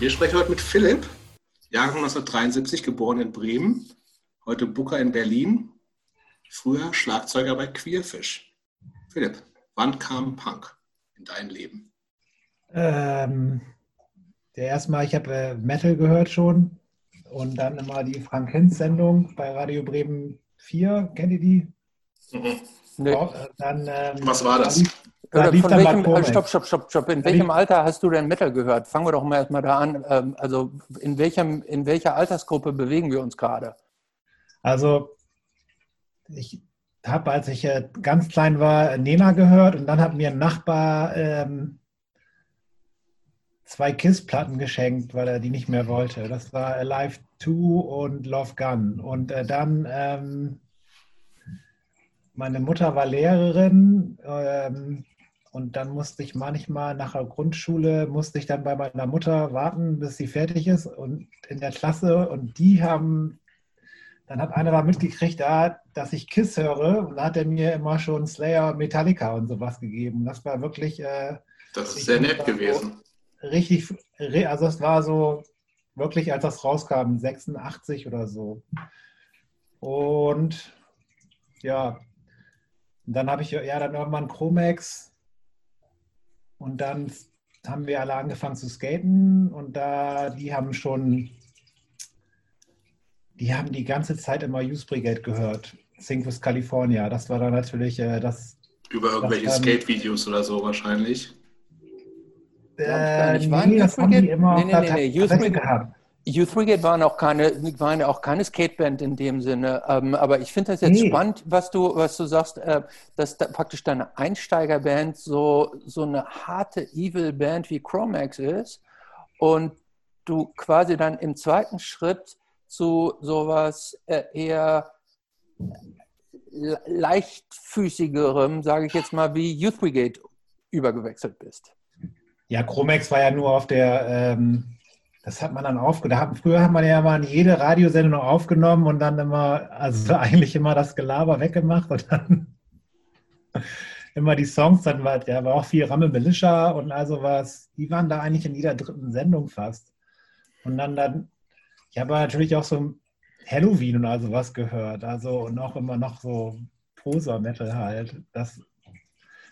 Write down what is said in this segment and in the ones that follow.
Wir sprechen heute mit Philipp, Jahrgang 1973, geboren in Bremen, heute Booker in Berlin, früher Schlagzeuger bei Queerfish. Philipp, wann kam Punk in dein Leben? Ähm, der erstmal, ich habe äh, Metal gehört schon und dann immer die Frank Hinz Sendung bei Radio Bremen 4. Kennt ihr die? Mhm. Nee. Äh, dann, ähm, Was war das? Da lief, Oder von welchem, äh, stopp, stopp, stopp, stopp. In Da welchem lief- Alter hast du denn Metal gehört? Fangen wir doch mal erstmal da an. Ähm, Also in, welchem, in welcher Altersgruppe bewegen wir uns gerade? Also, ich habe, als ich äh, ganz klein war, Nena gehört und dann hat mir ein Nachbar ähm, zwei KISS-Platten geschenkt, weil er die nicht mehr wollte. Das war Alive 2 und Love Gun. Und äh, dann, ähm, meine Mutter war Lehrerin ähm, und dann musste ich manchmal nach der Grundschule, musste ich dann bei meiner Mutter warten, bis sie fertig ist und in der Klasse und die haben dann hat einer da mitgekriegt, da, dass ich Kiss höre und da hat er mir immer schon Slayer, Metallica und sowas gegeben. Das war wirklich äh, Das ist sehr nett gewesen. richtig, also es war so wirklich, als das rauskam, 86 oder so. Und ja, dann habe ich ja dann irgendwann Chromex und dann haben wir alle angefangen zu skaten und da, die haben schon, die haben die ganze Zeit immer Youth Brigade gehört. Sing with California. Das war dann natürlich äh, das. Über irgendwelche Skate-Videos oder so wahrscheinlich. Äh, nee, das haben die immer Nee, nee, nee, nee, Youth Kassette Brigade- gehabt. Youth Brigade waren auch keine, waren ja auch keine Skateband in dem Sinne. Ähm, aber ich finde das jetzt Nee. spannend, was du, was du sagst, äh, dass da praktisch deine Einsteigerband so, so eine harte Evil-Band wie Chromax ist und du quasi dann im zweiten Schritt zu sowas äh, eher le- leichtfüßigerem, sage ich jetzt mal, wie Youth Brigade übergewechselt bist. Ja, Chromex war ja nur auf der, ähm, das hat man dann aufgenommen. Früher hat man ja mal jede Radiosendung aufgenommen und dann immer, also eigentlich immer das Gelaber weggemacht und dann immer die Songs, dann war, ja, war auch viel Ramme Militia und also was, die waren da eigentlich in jeder dritten Sendung fast. Und dann, dann ich habe natürlich auch so Halloween und also was gehört, also und auch immer noch so Poser-Metal halt. Das,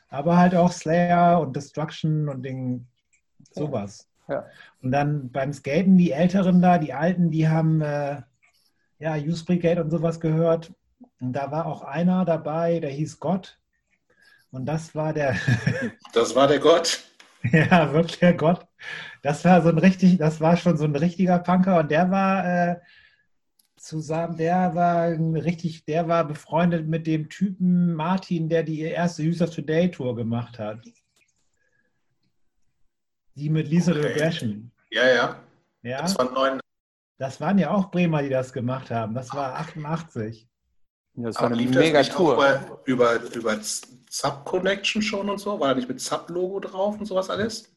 aber halt auch Slayer und Destruction und Ding, sowas. Ja. Und dann beim Skaten, die Älteren da, die Alten, die haben äh, ja Youth Brigade und sowas gehört. Und da war auch einer dabei, der hieß Gott. Und das war der, Das war der Gott. ja, wirklich der Gott. Das war so ein richtig, das war schon so ein richtiger Punker und der war äh, zusammen, der war ein richtig, der war befreundet mit dem Typen Martin, der die erste User Today Tour gemacht hat. Die mit Lisa Okay. Regression. Ja, ja. Ja, Das war neun. das waren ja auch Bremer, die das gemacht haben. Das war 88. Das war Aber eine lief das mega Tour. bei, über, über Sub Connection schon und so? War da nicht mit Sub-Logo drauf und sowas alles?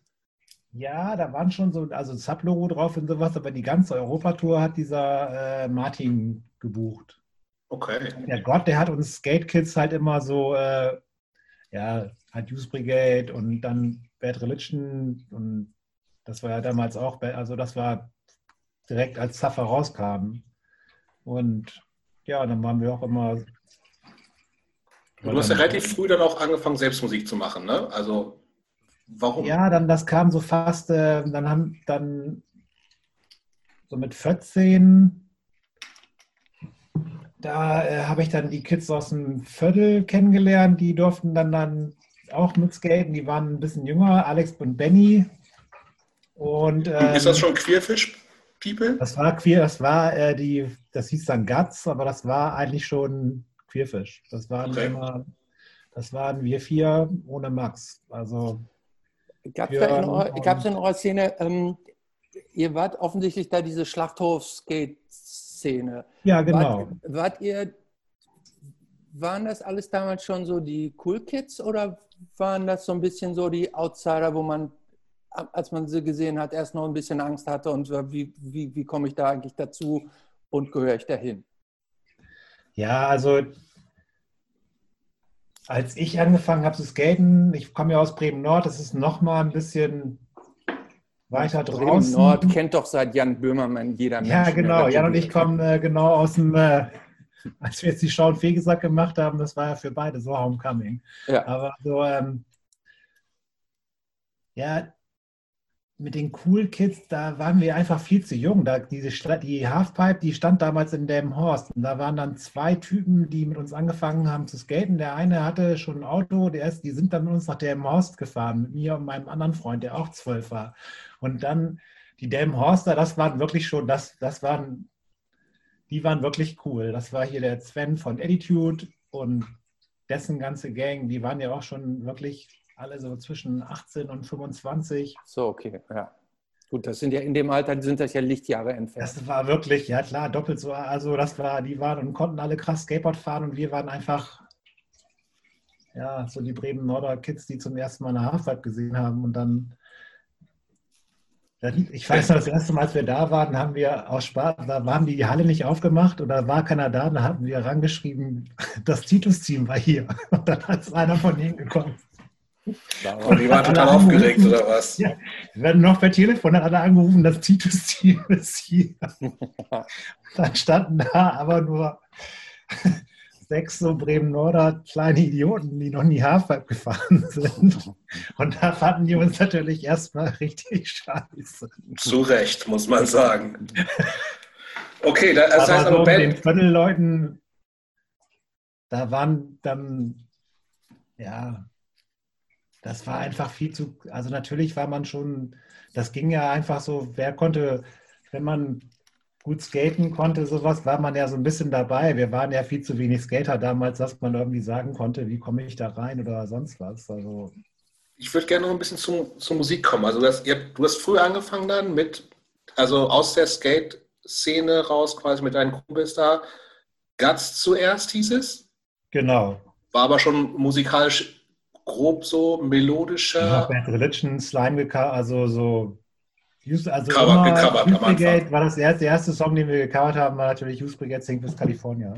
Ja, da waren schon so, also Sub-Logo drauf und sowas, aber die ganze Europatour hat dieser äh, Martin gebucht. Okay. Der Gott, der hat uns Skate Kids halt immer so, äh, ja, hat Youth Brigade und dann Bad Religion und das war ja damals auch, also das war direkt als Zaffer rauskam. Und ja, dann waren wir auch immer. Du hast ja relativ früh dann auch angefangen, selbst Musik zu machen, ne? Also, warum? Ja, dann das kam so fast, äh, dann haben dann so mit 14, da äh, habe ich dann die Kids aus dem Viertel kennengelernt, die durften dann dann auch mit skaten, die waren ein bisschen jünger, Alex und Benny. Und ähm, Ist das schon Queerfish People? das war queer, das war äh, die, das hieß dann Guts, aber das war eigentlich schon Queerfisch. Das waren Okay. immer, das waren wir vier ohne Max. Also Gab es gab's in eurer Szene, ähm, ihr wart offensichtlich da diese Schlachthof-Skate-Szene. ja, genau. Wart, wart ihr, waren das alles damals schon so die Cool Kids oder waren das so ein bisschen so die Outsider, wo man, als man sie gesehen hat, erst noch ein bisschen Angst hatte und wie, wie, wie komme ich da eigentlich dazu und gehöre ich dahin? Ja, also als ich angefangen habe zu skaten, ich komme ja aus Bremen Nord, das ist noch mal ein bisschen weiter Bremen draußen. Nord kennt doch seit Jan Böhmermann jeder Mensch. Ja, der genau. Jan und ich kommen äh, genau aus dem, äh, als wir jetzt die Schau und Fegesack gemacht haben, das war ja für beide so Homecoming. Ja. Aber so, ähm, ja, mit den Cool Kids, da waren wir einfach viel zu jung. Da, diese, die Halfpipe, die stand damals in Delmenhorst. Und da waren dann zwei Typen, die mit uns angefangen haben zu skaten. Der eine hatte schon ein Auto, der ist, die sind dann mit uns nach Delmenhorst gefahren, mit mir und meinem anderen Freund, der auch zwölf war. Und dann die Delmenhorster, das waren wirklich schon, das, das waren, die waren wirklich cool. Das war hier der Sven von Attitude und dessen ganze Gang, die waren ja auch schon wirklich alle so zwischen 18 und 25. So, okay, ja. Gut, das sind ja in dem Alter sind das ja Lichtjahre entfernt. Das war wirklich, ja klar, doppelt so. Also das war, die waren und konnten alle krass Skateboard fahren und wir waren einfach, ja, so die Bremen Norder Kids, die zum ersten Mal eine Halfpipe gesehen haben und dann, dann ich weiß noch, das erste Mal, als wir da waren, haben wir aus Spaß, da haben die die Halle nicht aufgemacht oder war keiner da, da hatten wir rangeschrieben, das Titus-Team war hier und dann ist einer von denen gekommen. Und die waren total aufgeregt, oder was? Ja. Wir werden noch per Telefon hat einer angerufen, das Titus-Team ist hier. Dann standen da aber nur sechs so Bremen-Norder kleine Idioten, die noch nie Halfpipe gefahren sind. Und da fanden die uns natürlich erstmal richtig scheiße. Zu Recht, muss man sagen. Okay, da- das heißt aber so aber mit den Viertelleuten, da waren dann, ja, das war einfach viel zu, also natürlich war man schon, das ging ja einfach so, wer konnte, wenn man gut skaten konnte, sowas, war man ja so ein bisschen dabei. Wir waren ja viel zu wenig Skater damals, dass man irgendwie sagen konnte, wie komme ich da rein oder sonst was. Also, ich würde gerne noch ein bisschen zu, zur Musik kommen. Also das, habt- du hast früher angefangen dann mit, also aus der Skate-Szene raus, quasi mit deinen Kumpels da. Guts zuerst hieß es, genau. war aber schon musikalisch grob so melodischer. habe Bad Religion, Slime also so. Also Cover- gecovert Youth. Brigade war das erste, der erste Song, den wir gecovert haben, war natürlich Youth Brigade Sing bis California.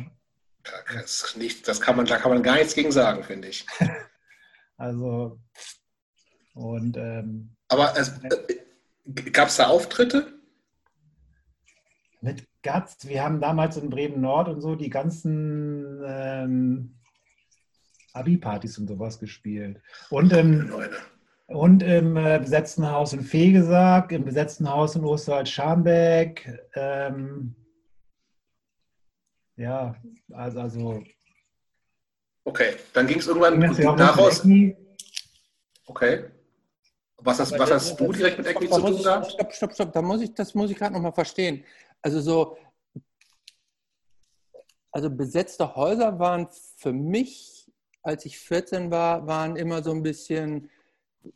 Das, nicht, das kann man, da kann man gar nichts gegen sagen, finde ich. Also, und ähm, Aber äh, gab es da Auftritte? mit Guts, wir haben damals in Bremen Nord und so die ganzen ähm, Abi-Partys und sowas gespielt. Und im, Leute. Und im äh, besetzten Haus in Fegesack, im besetzten Haus in Osterwald-Scharmbeck. Ähm, ja, also, also Okay, dann ging es irgendwann daraus. Okay. Was hast, was hast du direkt mit Da zu tun ich- gehabt? Stopp, stopp, stopp. Da muss ich, das muss ich gerade nochmal verstehen. Also so, also besetzte Häuser waren für mich, als ich 14 war, waren immer so ein bisschen,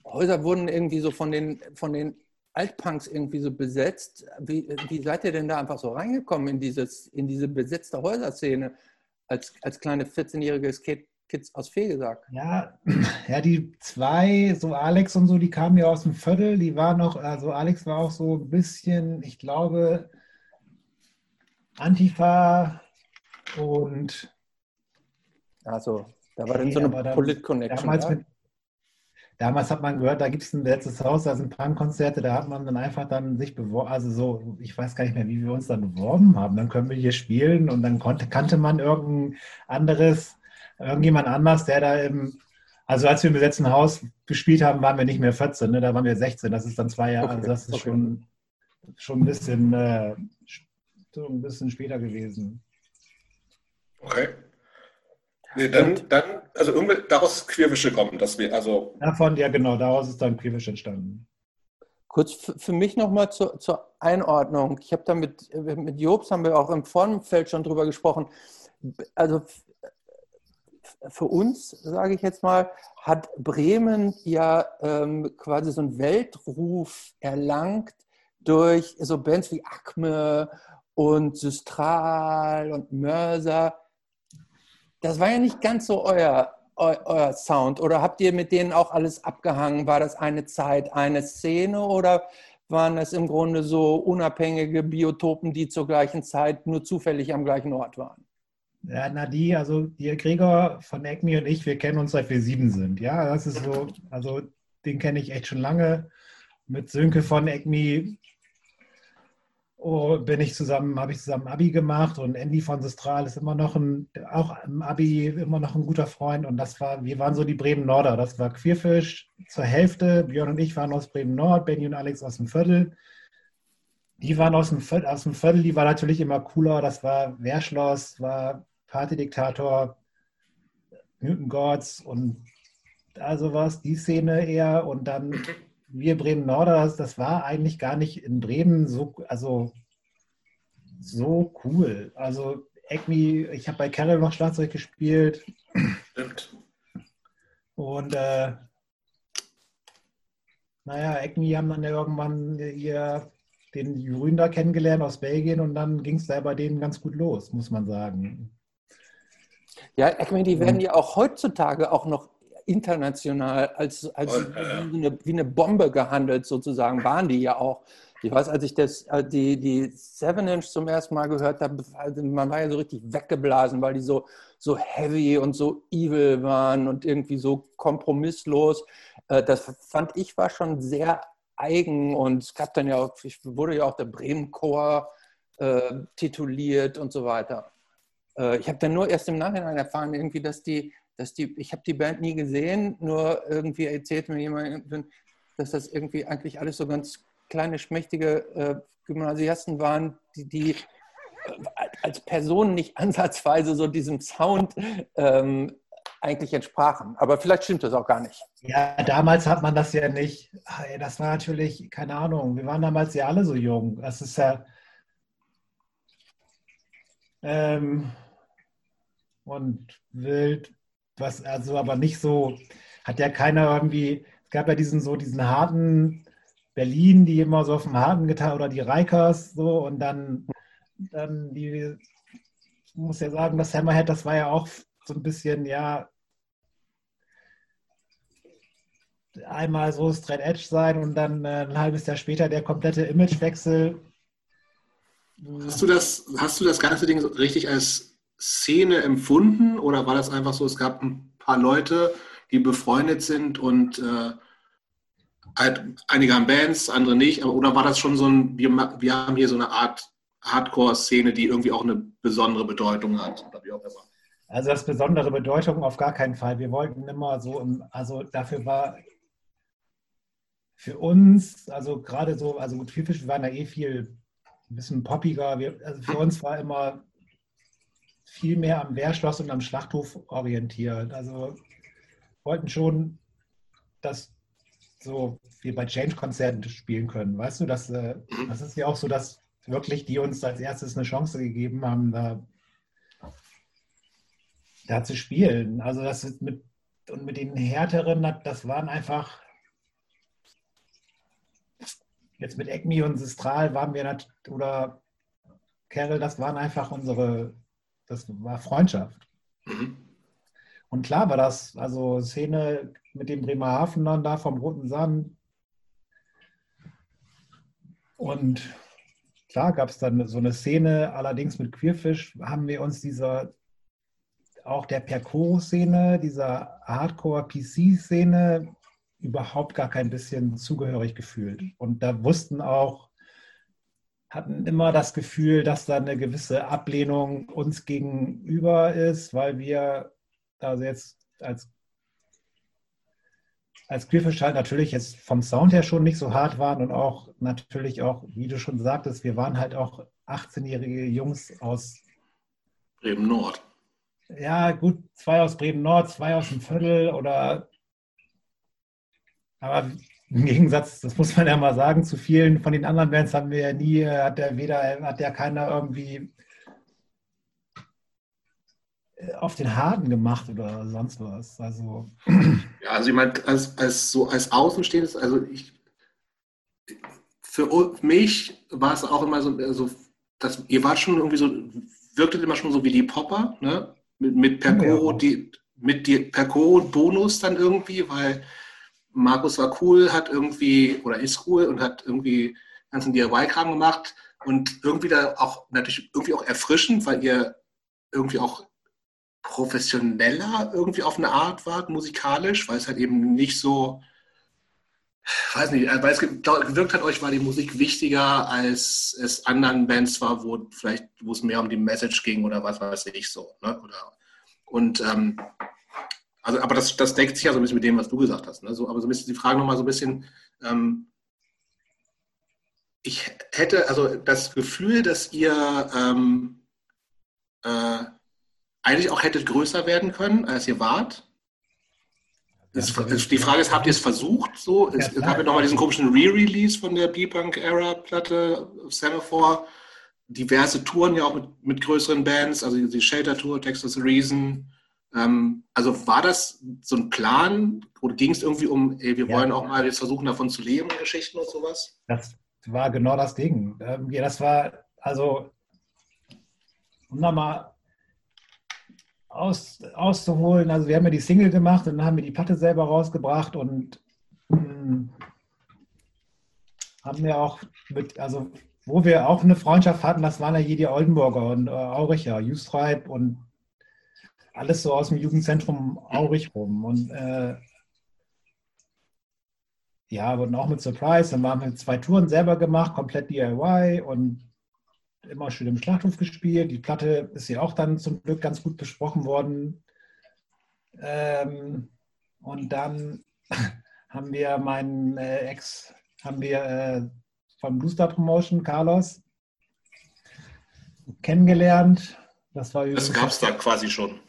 Häuser wurden irgendwie so von den, von den Altpunks irgendwie so besetzt. Wie, wie seid ihr denn da einfach so reingekommen in, dieses, in diese besetzte Häuserszene als, als kleine 14-jährige Skate-Kids aus Fegesack? Ja, ja, die zwei, so Alex und so, die kamen ja aus dem Viertel, die waren noch, also Alex war auch so ein bisschen, ich glaube, Antifa und Also, da war dann Nee, so aber eine dann- Polit-Connection. damals, ja? mit, damals hat man gehört, da gibt es ein letztes Haus, da sind Punkkonzerte, da hat man dann einfach dann sich beworben, also so, ich weiß gar nicht mehr, wie wir uns dann beworben haben, dann können wir hier spielen und dann konnte, kannte man irgendein anderes, irgendjemand anders, der da im, also als wir im besetzten Haus gespielt haben, waren wir nicht mehr 14, ne? da waren wir 16, das ist dann zwei Jahre, Okay, also das ist okay. schon, schon ein bisschen, äh, so ein bisschen später gewesen. Okay. Nee, dann, dann, also irgendwie daraus ist Queerwische gekommen, dass wir, also, Davon, ja genau, daraus ist dann Queerwisch entstanden. Kurz für, für mich nochmal zur, zur Einordnung. Ich habe da mit, mit Jobs, haben wir auch im Vorfeld schon drüber gesprochen. Also für uns, sage ich jetzt mal, hat Bremen ja ähm, quasi so einen Weltruf erlangt durch so Bands wie Acme und Systral und Mörser. Das war ja nicht ganz so euer, eu, euer Sound. Oder habt ihr mit denen auch alles abgehangen? War das eine Zeit, eine Szene oder waren das im Grunde so unabhängige Biotopen, die zur gleichen Zeit nur zufällig am gleichen Ort waren? Ja, na die, also die Gregor von Acme und ich, wir kennen uns seit wir sieben sind. Ja, das ist so, also den kenne ich echt schon lange. mit Sönke von ECMI oh, bin ich zusammen, habe ich zusammen Abi gemacht und Andy von Sistral ist immer noch ein, auch im Abi immer noch ein guter Freund und das war, wir waren so die Bremen Norder. Das war Queerfisch zur Hälfte. Björn und ich waren aus Bremen Nord, Benny und Alex aus dem Viertel. Die waren aus dem, Viertel, aus dem Viertel, die war natürlich immer cooler. Das war Wehrschloss, war Partydiktator, Newton Gods und also was, die Szene eher und dann wir Bremen Norder, das war eigentlich gar nicht in Bremen so, also so cool. Also Acme, ich habe bei Carol noch Schlagzeug gespielt. Stimmt. Und äh, naja, Acme haben dann ja irgendwann hier den Grün da kennengelernt aus Belgien und dann ging es da bei denen ganz gut los, muss man sagen. Ja, Acme, die werden ja auch heutzutage auch noch international als, als und, äh, wie, eine, wie, eine, Bombe gehandelt, sozusagen, waren die ja auch. Ich weiß, als ich das, äh, die, die Seven Inch zum ersten Mal gehört habe, also man war ja so richtig weggeblasen, weil die so, so heavy und so evil waren und irgendwie so kompromisslos. Äh, das fand ich war schon sehr eigen und es gab dann ja auch, ich wurde ja auch der Bremen Chor äh, tituliert und so weiter. Äh, ich habe dann nur erst im Nachhinein erfahren, irgendwie, dass die dass die, ich habe die Band nie gesehen, nur irgendwie erzählt mir jemand, dass das irgendwie eigentlich alles so ganz kleine, schmächtige äh, Gymnasiasten waren, die, die äh, als Personen nicht ansatzweise so diesem Sound ähm, eigentlich entsprachen. Aber vielleicht stimmt das auch gar nicht. Ja, damals hat man das ja nicht. Das war natürlich, keine Ahnung, wir waren damals ja alle so jung. Das ist ja. Ähm, und wild was also aber nicht so, hat ja keiner irgendwie, es gab ja diesen so diesen harten Berlin, die immer so auf dem harten getan oder die Reikers so und dann, dann die, ich muss ja sagen, das Hammerhead, das war ja auch so ein bisschen, ja, einmal so Straight Edge sein und dann äh, ein halbes Jahr später der komplette Imagewechsel. Hast du das, hast du das ganze Ding so richtig als Szene empfunden oder war das einfach so, es gab ein paar Leute, die befreundet sind und äh, halt, einige haben Bands, andere nicht, oder war das schon so ein, wir, wir haben hier so eine Art Hardcore-Szene, die irgendwie auch eine besondere Bedeutung hat oder wie auch immer? Also das besondere Bedeutung auf gar keinen Fall. Wir wollten immer so, im, also dafür war für uns, also gerade so, also gut, Vielfisch waren da eh viel ein bisschen poppiger. Wir, also für uns war immer viel mehr am Wehrschloss und am Schlachthof orientiert. Also wollten schon, dass so wie bei Change-Konzerten spielen können. Weißt du, das, äh, das ist ja auch so, dass wirklich die uns als erstes eine Chance gegeben haben, da, da zu spielen. Also das mit und mit den härteren, das waren einfach jetzt mit ECMI und Sistral waren wir oder Carol, das waren einfach unsere das war Freundschaft. Mhm. Und klar war das, also Szene mit dem Bremerhaven dann da vom Roten Sand. Und klar gab es dann so eine Szene, allerdings mit Queerfisch haben wir uns dieser, auch der Percoro-Szene, dieser Hardcore-PC-Szene überhaupt gar kein bisschen zugehörig gefühlt. Und da wussten auch hatten immer das Gefühl, dass da eine gewisse Ablehnung uns gegenüber ist, weil wir also jetzt als als Queerfish halt natürlich jetzt vom Sound her schon nicht so hart waren und auch natürlich auch, wie du schon sagtest, wir waren halt auch 18-jährige Jungs aus Bremen Nord. Ja, gut, zwei aus Bremen Nord, zwei aus dem Viertel oder aber im Gegensatz, das muss man ja mal sagen, zu vielen von den anderen Bands haben wir ja nie, hat der weder, hat ja keiner irgendwie äh, auf den Harten gemacht oder sonst was. Also. Ja, also ich meine, als, als so als Außenstehendes, also ich für mich war es auch immer so, also das, ihr wart schon irgendwie so, wirktet immer schon so wie die Popper, ne? Mit, mit Percoro, ja. die, mit die Percoro Bonus dann irgendwie, weil Markus war cool, hat irgendwie, oder ist cool und hat irgendwie ganzen DIY-Kram gemacht und irgendwie da auch natürlich irgendwie auch erfrischend, weil ihr irgendwie auch professioneller irgendwie auf eine Art wart, musikalisch, weil es halt eben nicht so, weiß nicht, weil es gewirkt hat, euch war die Musik wichtiger, als es anderen Bands war, wo vielleicht, wo es mehr um die Message ging oder was weiß ich so. Ne? Oder, und ähm, also, aber das, das deckt sich ja so ein bisschen mit dem, was du gesagt hast. Ne? So, aber so ein bisschen die Frage nochmal so ein bisschen, ähm, ich hätte also das Gefühl, dass ihr ähm, äh, eigentlich auch hättet größer werden können, als ihr wart. Das, die Frage ist, habt ihr es versucht? So? Es ja, gab ja nochmal diesen komischen Re-Release von der B-Punk-Era-Platte Semaphore. Diverse Touren ja auch mit, mit größeren Bands, also die Shelter-Tour, Texas Reason. Ähm, also war das so ein Plan oder ging es irgendwie um, ey, wir ja. wollen auch mal jetzt versuchen, davon zu leben, Geschichten und sowas? Das war genau das Ding. Ähm, ja, das war, also, um da mal aus, auszuholen. Also wir haben ja die Single gemacht und dann haben wir die Platte selber rausgebracht und mh, hm, haben wir auch mit, also wo wir auch eine Freundschaft hatten, das waren ja hier die Oldenburger und äh, Auricher, Justreib und alles so aus dem Jugendzentrum Aurich rum. Und äh, ja, wurden auch mit Surprise. Dann waren wir zwei Touren selber gemacht, komplett DIY und immer schön im Schlachthof gespielt. Die Platte ist ja auch dann zum Glück ganz gut besprochen worden. Ähm, und dann haben wir meinen äh, Ex, haben wir äh, vom Bluestar Promotion, Carlos, kennengelernt. Das, war das gab es da quasi schon.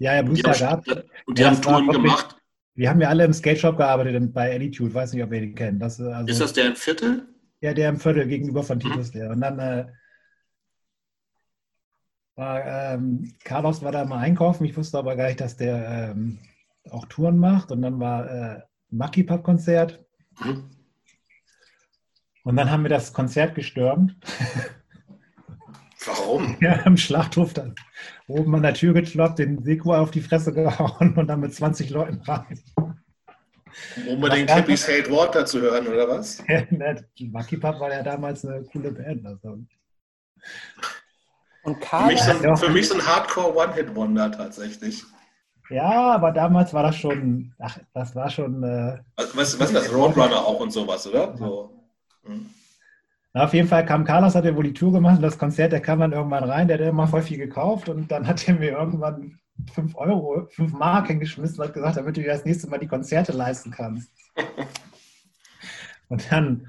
Ja, ja, Bluestar gab Und die ja, haben Touren gemacht. Wir haben ja alle im Skate Shop gearbeitet bei Attitude. Weiß nicht, ob ihr den kennt. Das, also, ist das der im Viertel? Ja, der im Viertel gegenüber von Titus, mhm. der. Und dann äh, war, ähm, Carlos war da mal einkaufen. Ich wusste aber gar nicht, dass der ähm, auch Touren macht. Und dann war äh, Mucky Pub Konzert. Mhm. Und dann haben wir das Konzert gestürmt. Warum? Ja, im Schlachthof dann oben an der Tür gekloppt, den Seko auf die Fresse gehauen und dann mit 20 Leuten rein. Um unbedingt Hippies Hate Water zu hören, oder was? Ja, Mucky Pub war ja damals eine coole Band. Also. Und Karl für, mich so ein, für mich so ein Hardcore One-Hit-Wonder tatsächlich. Ja, aber damals war das schon, ach, das war schon. Äh, was, was ist das? Roadrunner auch und sowas, oder? So. Hm. Na, auf jeden Fall kam Carlos, hat er wohl die Tour gemacht und das Konzert, der kam dann irgendwann rein, der hat immer voll viel gekauft und dann hat er mir irgendwann 5 Euro, 5 Mark hingeschmissen und hat gesagt, damit du dir das nächste Mal die Konzerte leisten kannst. und dann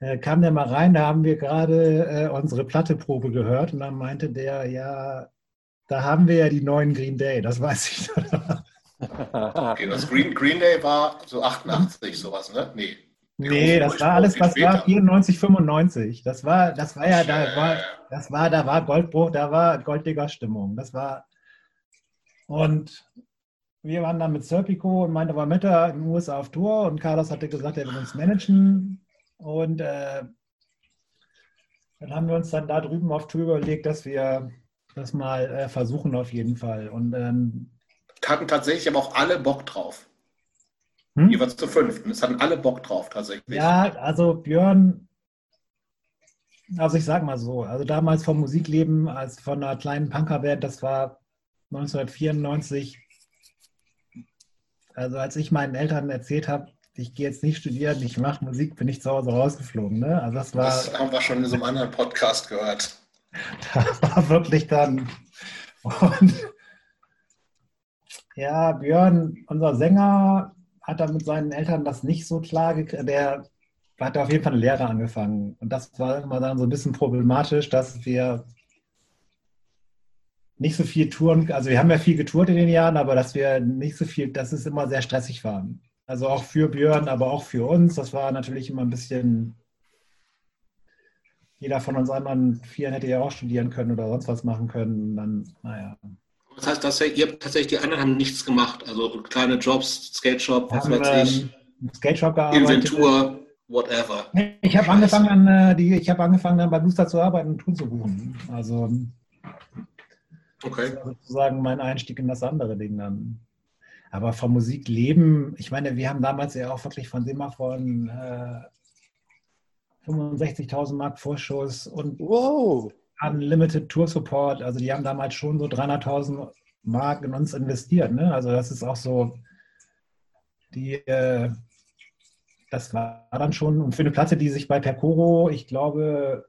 äh, kam der mal rein, da haben wir gerade äh, unsere Platteprobe gehört und dann meinte der, ja, da haben wir ja die neuen Green Day, das weiß ich. okay, das Green, Green Day war so 88, sowas, ne? Nee. Nee, das war alles, was war 94, 95. Das war, das war ja, da war, das war, da war Goldbruch, da war Golddigger-Stimmung. Das war, und wir waren dann mit Serpico und meinte, war mit in den USA auf Tour und Carlos hatte gesagt, er will uns managen. Und äh, dann haben wir uns dann da drüben auf Tour überlegt, dass wir das mal äh, versuchen auf jeden Fall. Und ähm, hatten tatsächlich aber auch alle Bock drauf. Hm? Jeweils zu fünften. Es hatten alle Bock drauf tatsächlich. Ja, also Björn, also ich sag mal so, also damals vom Musikleben als von einer kleinen Punkerband, das war 1994. Also als ich meinen Eltern erzählt habe, ich gehe jetzt nicht studieren, ich mache Musik, bin ich zu Hause rausgeflogen. Ne? Also das, war, das haben wir schon in so einem anderen Podcast gehört. Das war wirklich dann. Und ja, Björn, unser Sänger, hat dann mit seinen Eltern das nicht so klar gekriegt. Der hat auf jeden Fall eine Lehre angefangen. Und das war immer dann so ein bisschen problematisch, dass wir nicht so viel Touren, also wir haben ja viel getourt in den Jahren, aber dass wir nicht so viel, dass es immer sehr stressig war. Also auch für Björn, aber auch für uns. Das war natürlich immer ein bisschen. Jeder von uns anderen Vieren hätte ja auch studieren können oder sonst was machen können. Dann, naja. Das heißt, dass ihr habt tatsächlich, die anderen haben nichts gemacht. Also kleine Jobs, Skate Shop, was haben, weiß ich. Ähm, Skate Shop gearbeitet. Inventur, whatever. Ich habe angefangen, an, äh, die, ich hab angefangen dann bei Booster zu arbeiten und Touren zu buchen. Also okay. sozusagen mein Einstieg in das andere Ding dann. Aber vom Musik leben, ich meine, wir haben damals ja auch wirklich von Semaphoren äh, 65.000 Mark Vorschuss und wow. Unlimited Tour Support. Also die haben damals schon so 300.000 Mark in uns investiert. Ne? Also das ist auch so, die, äh, das war dann schon, und für eine Platte, die sich bei Percoro, ich glaube,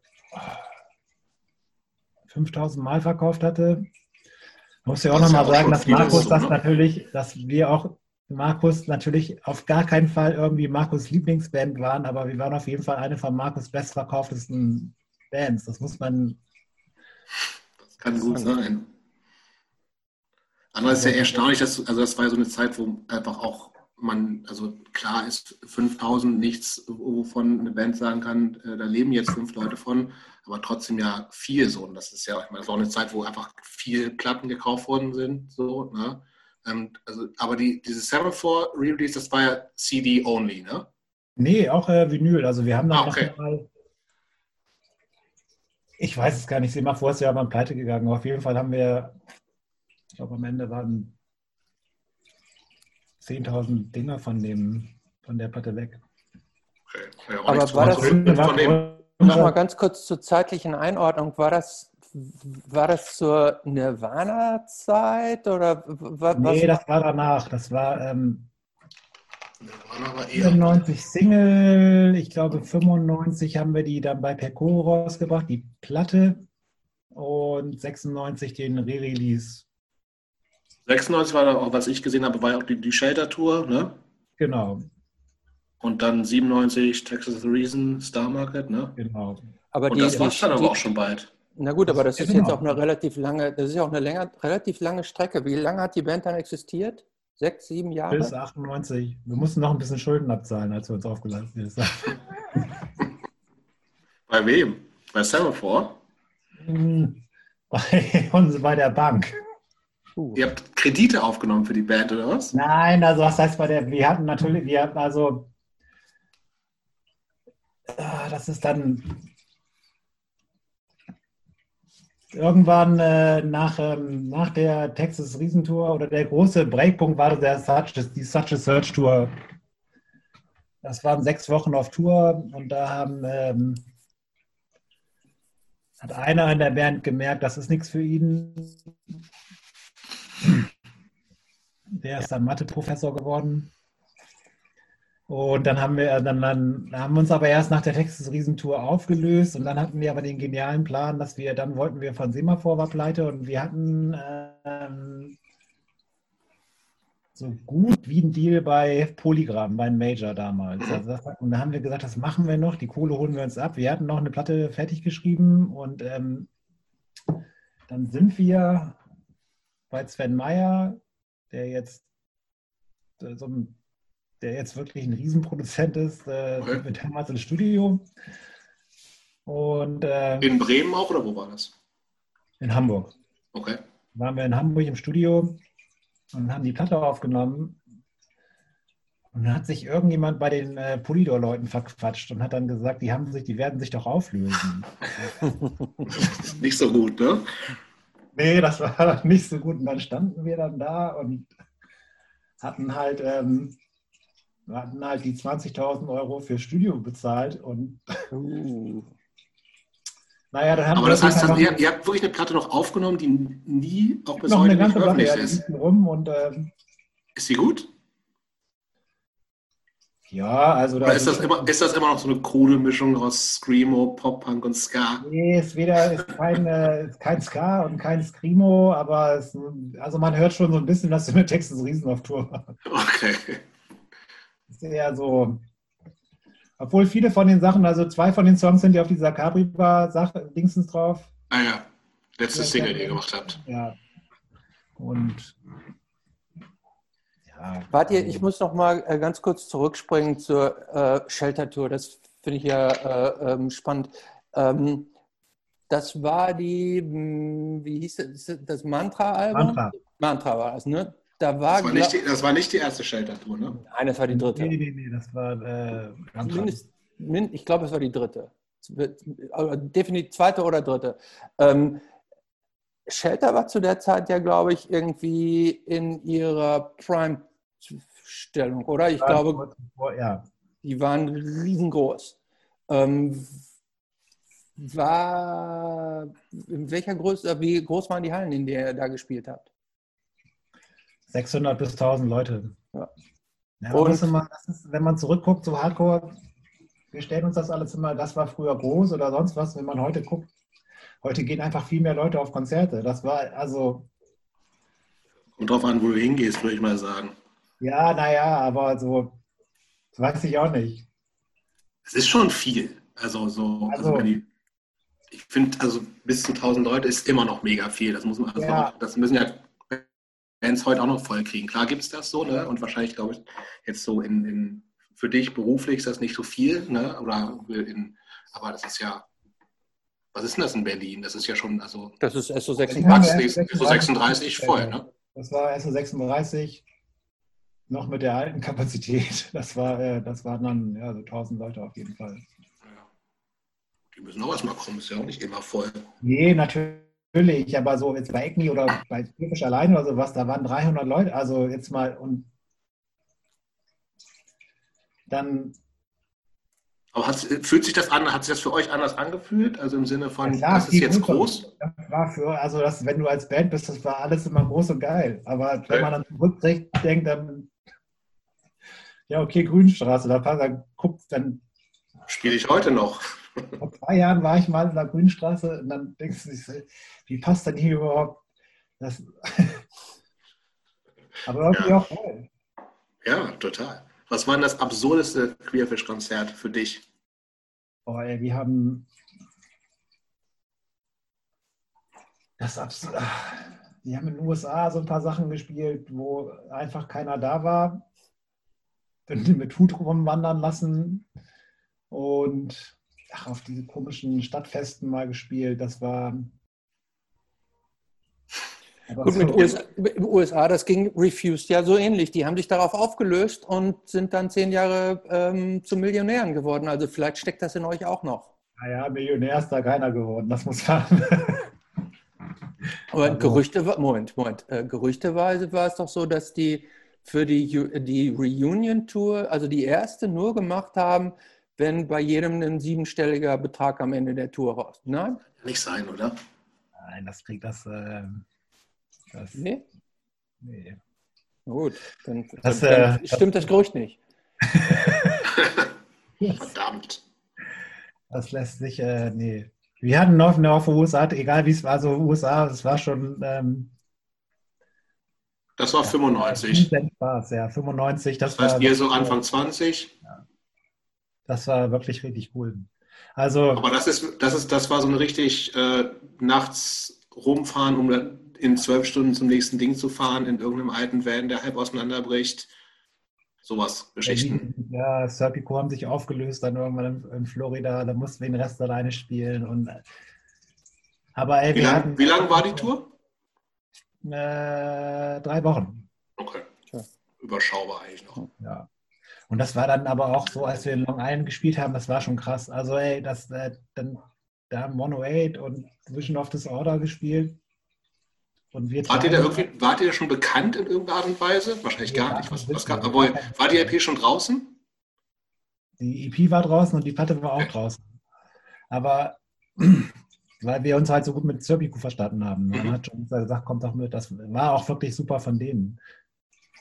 5000 Mal verkauft hatte. Ich muss ja auch nochmal sagen, dass Markus das ne? natürlich, dass wir auch Markus natürlich auf gar keinen Fall irgendwie Markus Lieblingsband waren, aber wir waren auf jeden Fall eine von Markus bestverkauftesten Bands. Das muss man. Kann gut sein. Andererseits ist ja erstaunlich, dass, also das war ja so eine Zeit, wo einfach auch man, also klar ist 5000 nichts, wovon eine Band sagen kann, äh, da leben jetzt fünf Leute von, aber trotzdem ja viel so. Und das ist ja, ich meine, das war auch eine Zeit, wo einfach viel Platten gekauft worden sind, so, ne? Ähm, also, aber die, diese 7-4 Re-Release, das war ja CD only, ne? Nee, auch äh, Vinyl. Also wir haben da ah, okay. mal, ich weiß es gar nicht, Semaphor ist ja mal pleite gegangen. Auf jeden Fall haben wir, ich glaube am Ende waren 10.000 Dinger von, dem, von der Platte weg. Okay. Ja, Aber war das, noch mal ganz kurz zur zeitlichen Einordnung, war das, war das zur Nirvana-Zeit oder was? Nee, das war danach. Das war ähm, 94 Single, ich glaube 95 haben wir die dann bei Perco rausgebracht, die Platte und 96 den Re-Release 96 war da auch, was ich gesehen habe, war ja auch die, die Shelter-Tour, ne? Genau. Und dann 97 Texas Reason Star Market, ne? Genau. Aber Und die, das war dann aber auch schon bald. Na gut, aber das ist genau. jetzt auch eine relativ lange, das ist ja auch eine länger, relativ lange Strecke. Wie lange hat die Band dann existiert? Sechs, sieben Jahre? Bis 98. Wir mussten noch ein bisschen Schulden abzahlen, als wir uns aufgelassen haben. Bei wem? Bei Semaphore? Hm, bei uns, bei der Bank. Uh. Ihr habt Kredite aufgenommen für die Band, oder was? Nein, also was heißt bei der, wir hatten natürlich, wir hatten also, ah, das ist dann irgendwann äh, nach, ähm, nach der Texas Riesentour oder der große Breakpunkt war der Such, die Such a Search Tour. Das waren sechs Wochen auf Tour und da haben, ähm, hat einer in der Band gemerkt, das ist nichts für ihn. Der ist dann Mathe-Professor geworden. Und dann haben wir dann, dann haben wir uns aber erst nach der Texas Riesentour aufgelöst und dann hatten wir aber den genialen Plan, dass wir dann wollten wir von Semaphor war pleite und wir hatten ähm, so gut wie ein Deal bei Polygram, beim Major damals. Also das, und da haben wir gesagt, das machen wir noch, die Kohle holen wir uns ab. Wir hatten noch eine Platte fertig geschrieben und ähm, dann sind wir bei Sven Meyer, der jetzt so ein, der jetzt wirklich ein Riesenproduzent ist, äh, okay. mit damals ins Studio. Und, äh, in Bremen auch oder wo war das? In Hamburg. Okay. Waren wir in Hamburg im Studio und haben die Platte aufgenommen. Und dann hat sich irgendjemand bei den äh, Polydor-Leuten verquatscht und hat dann gesagt, die haben sich, die werden sich doch auflösen. Nicht so gut, ne? Nee, das war nicht so gut. Und dann standen wir dann da und hatten halt, ähm, hatten halt die 20.000 Euro für Studio bezahlt und uh. naja, dann haben Aber das heißt, dann, ihr, ihr, habt wirklich eine Platte noch aufgenommen, die nie auch bis noch heute eine ganze nicht veröffentlicht ist. Rum und, ähm, ist sie gut? Ja, also da. Ist das, immer, ist das immer noch so eine krude Mischung aus Screamo, Pop-Punk und Ska? Nee, ist weder ist kein, äh, kein Ska und kein Screamo, aber es, also man hört schon so ein bisschen, dass du mit Texas Riesen auf Tour warst. Okay. Ist eher so. Obwohl viele von den Sachen, also zwei von den Songs sind ja auf dieser Capri-Bar-Sache, Dingsens drauf. Ah ja, letzte Single, die ihr gemacht habt. Ja. Und Wart ihr, ich muss noch mal äh, ganz kurz zurückspringen zur äh, Shelter Tour. Das finde ich ja äh, ähm, spannend. Ähm, das war die, hm, wie hieß das, das Mantra-Album? Mantra. Mantra war es, ne? Da war, das, war nicht die, das war nicht die erste Shelter-Tour, ne? Nein, das war die dritte. Nee, nee, nee, das war äh, Mindest, ich glaube, es war die dritte. Definitiv zweite oder dritte. Ähm, Shelter war zu der Zeit ja, glaube ich, irgendwie in ihrer Prime-Stellung, oder? Ich ja, glaube, ja. die waren riesengroß. Ähm, war, in welcher Größe, wie groß waren die Hallen, in der ihr da gespielt habt? 600 bis 1000 Leute. Ja. Ja, und immer, ist, wenn man zurückguckt, so Hardcore, wir stellen uns das alles immer, das war früher groß oder sonst was. Wenn man heute guckt, heute gehen einfach viel mehr Leute auf Konzerte. Das war also. Kommt drauf an, wo du hingehst, würde ich mal sagen. Ja, naja, aber so, weiß ich auch nicht. Es ist schon viel. Also, so, also, also ich finde, also bis zu 1000 Leute ist immer noch mega viel. Das muss man, also ja. das müssen ja Bands heute auch noch voll kriegen. Klar gibt es das so, ne? Und wahrscheinlich, glaube ich, jetzt so in, in, für dich beruflich ist das nicht so viel, ne? Oder in, aber das ist ja, was ist denn das in Berlin? Das ist ja schon, also. Das ist SO 36. SO 36 voll, ne? Das war SO 36 noch mit der alten Kapazität. Das war, äh, das waren dann ja, so 1000 Leute auf jeden Fall. Die müssen auch erstmal kommen, ist ja auch nicht immer voll. Nee, natürlich natürlich, aber so jetzt bei ECMI oder bei Türkisch alleine oder sowas, da waren 300 Leute, also jetzt mal und dann. Aber fühlt sich das an, hat sich das für euch anders angefühlt? Also im Sinne von, ja, das ist jetzt groß? Das war für, also das, wenn du als Band bist, das war alles immer groß und geil. Aber okay. wenn man dann zurückdenkt, dann ja, okay, Grünstraße, da, da guckt dann. Spiele ich heute noch. Vor zwei Jahren war ich mal in der Grünstraße und dann denkst du dich, wie passt denn hier überhaupt das? Aber irgendwie ja. auch geil. Ja, total. Was war denn das absurdeste Queerfish-Konzert für dich? Oh, ey, wir haben das absurd. Wir haben in den USA so ein paar Sachen gespielt, wo einfach keiner da war. Mit Hut rumwandern lassen. Und ach, auf diese komischen Stadtfesten mal gespielt. Das war. Gut, mit USA, USA, das ging Refused ja so ähnlich. Die haben sich darauf aufgelöst und sind dann zehn Jahre ähm, zu Millionären geworden. Also vielleicht steckt das in euch auch noch. Naja, Millionär ist da keiner geworden, das muss man. Aber also, Gerüchte, Moment, Moment. Äh, gerüchteweise war es doch so, dass die für die, die Reunion-Tour, also die erste, nur gemacht haben, wenn bei jedem ein siebenstelliger Betrag am Ende der Tour raus. Nein? Nicht sein, oder? Nein, das kriegt das. Äh, das nee? Nee. Gut, dann, das, dann, dann äh, stimmt das, das Gerücht nicht. Verdammt. Das lässt sich, äh, nee. Wir hatten noch eine auf USA, egal wie es war, so USA, es war schon. Ähm, das war 95. Spaß, ja, 95. Das, das heißt, ihr so Anfang 20? Ja. Das war wirklich richtig cool. Also, Aber das ist, das ist, das war so ein richtig äh, nachts rumfahren, um in zwölf Stunden zum nächsten Ding zu fahren, in irgendeinem alten Van, der halb auseinanderbricht. Sowas, Geschichten. Ja, Serpico haben sich aufgelöst dann irgendwann in, in, Florida, da mussten wir den Rest alleine spielen. Und, aber ey, wie lange lang war die Tour? Äh, drei Wochen. Okay. Überschaubar eigentlich noch. Ja. Und das war dann aber auch so, als wir in Long Island gespielt haben, das war schon krass. Also, ey, das, äh, dann, da haben 108 und Vision of Disorder gespielt. Und wir wart, ihr da irgendwie, wart ihr da schon bekannt in irgendeiner Art und Weise? Wahrscheinlich gar nicht. Was, was gab, aber war die EP schon draußen? Die EP war draußen und die Platte war auch draußen. Aber weil wir uns halt so gut mit Serpico verstanden haben. Man mhm. hat schon gesagt, kommt doch mit. Das war auch wirklich super von denen.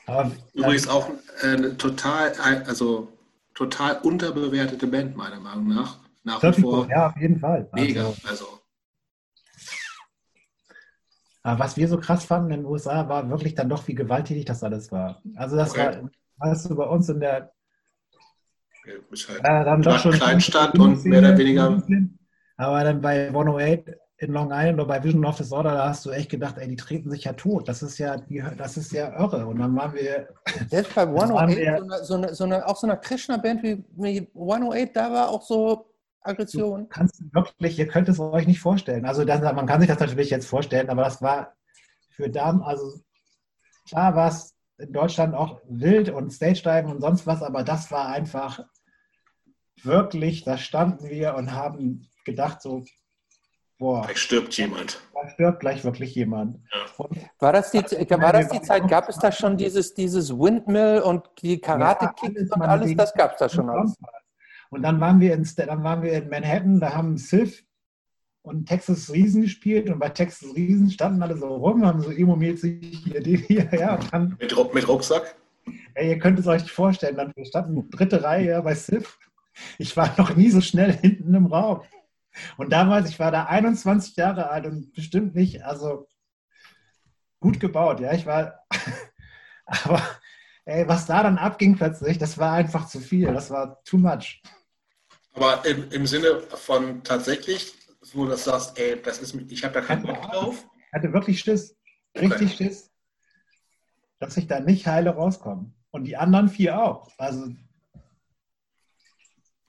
Aber, Übrigens auch eine total, also total unterbewertete Band, meiner Meinung nach. Nach wie vor. Ja, auf jeden Fall. Mega. Also, also. Aber was wir so krass fanden in den USA, war wirklich dann doch, wie gewalttätig das alles war. Also das okay. war, weißt du, bei uns in der ja, halt äh, dann doch schon Kleinstadt und mehr oder weniger. Aber dann bei 108 in Long Island oder bei Vision of Disorder, da hast du echt gedacht, ey, die treten sich ja tot. Das ist ja, das ist ja irre. Und dann waren wir. Selbst bei 108, wir, so, eine, so, eine, so eine, auch so eine Krishna-Band wie, wie 108, da war auch so Aggression. kannst wirklich, ihr könnt es euch nicht vorstellen. Also das, man kann sich das natürlich jetzt vorstellen, aber das war für Damen, also klar war es in Deutschland auch wild und Stage-Diven und sonst was, aber das war einfach wirklich, da standen wir und haben gedacht, so Boah. Gleich stirbt jemand. Da stirbt gleich wirklich jemand. Ja. War das die, war das die Zeit, gab es da schon dieses, dieses Windmill und die Karate-Kicks ja, und alles, das gab es da schon alles. Und dann waren, wir in, dann waren wir in Manhattan, da haben Sylph und Texas Riesen gespielt und bei Texas Riesen standen alle so rum, haben so emo-mäßig hier, hier, ja. Dann, mit, mit Rucksack? Ey, ihr könnt es euch vorstellen, dann wir standen dritte Reihe bei SIF. Ich war noch nie so schnell hinten im Raum. Und damals, ich war da 21 Jahre alt und bestimmt nicht, also gut gebaut, ja. Ich war, aber ey, was da dann abging plötzlich, das war einfach zu viel. Das war too much. Aber im, im Sinne von tatsächlich, wo du sagst, ey, das ist, ich habe da keinen Bock drauf. Ich hatte wirklich Schiss, richtig okay. Schiss, dass ich da nicht heile rauskomme. Und die anderen vier auch. Also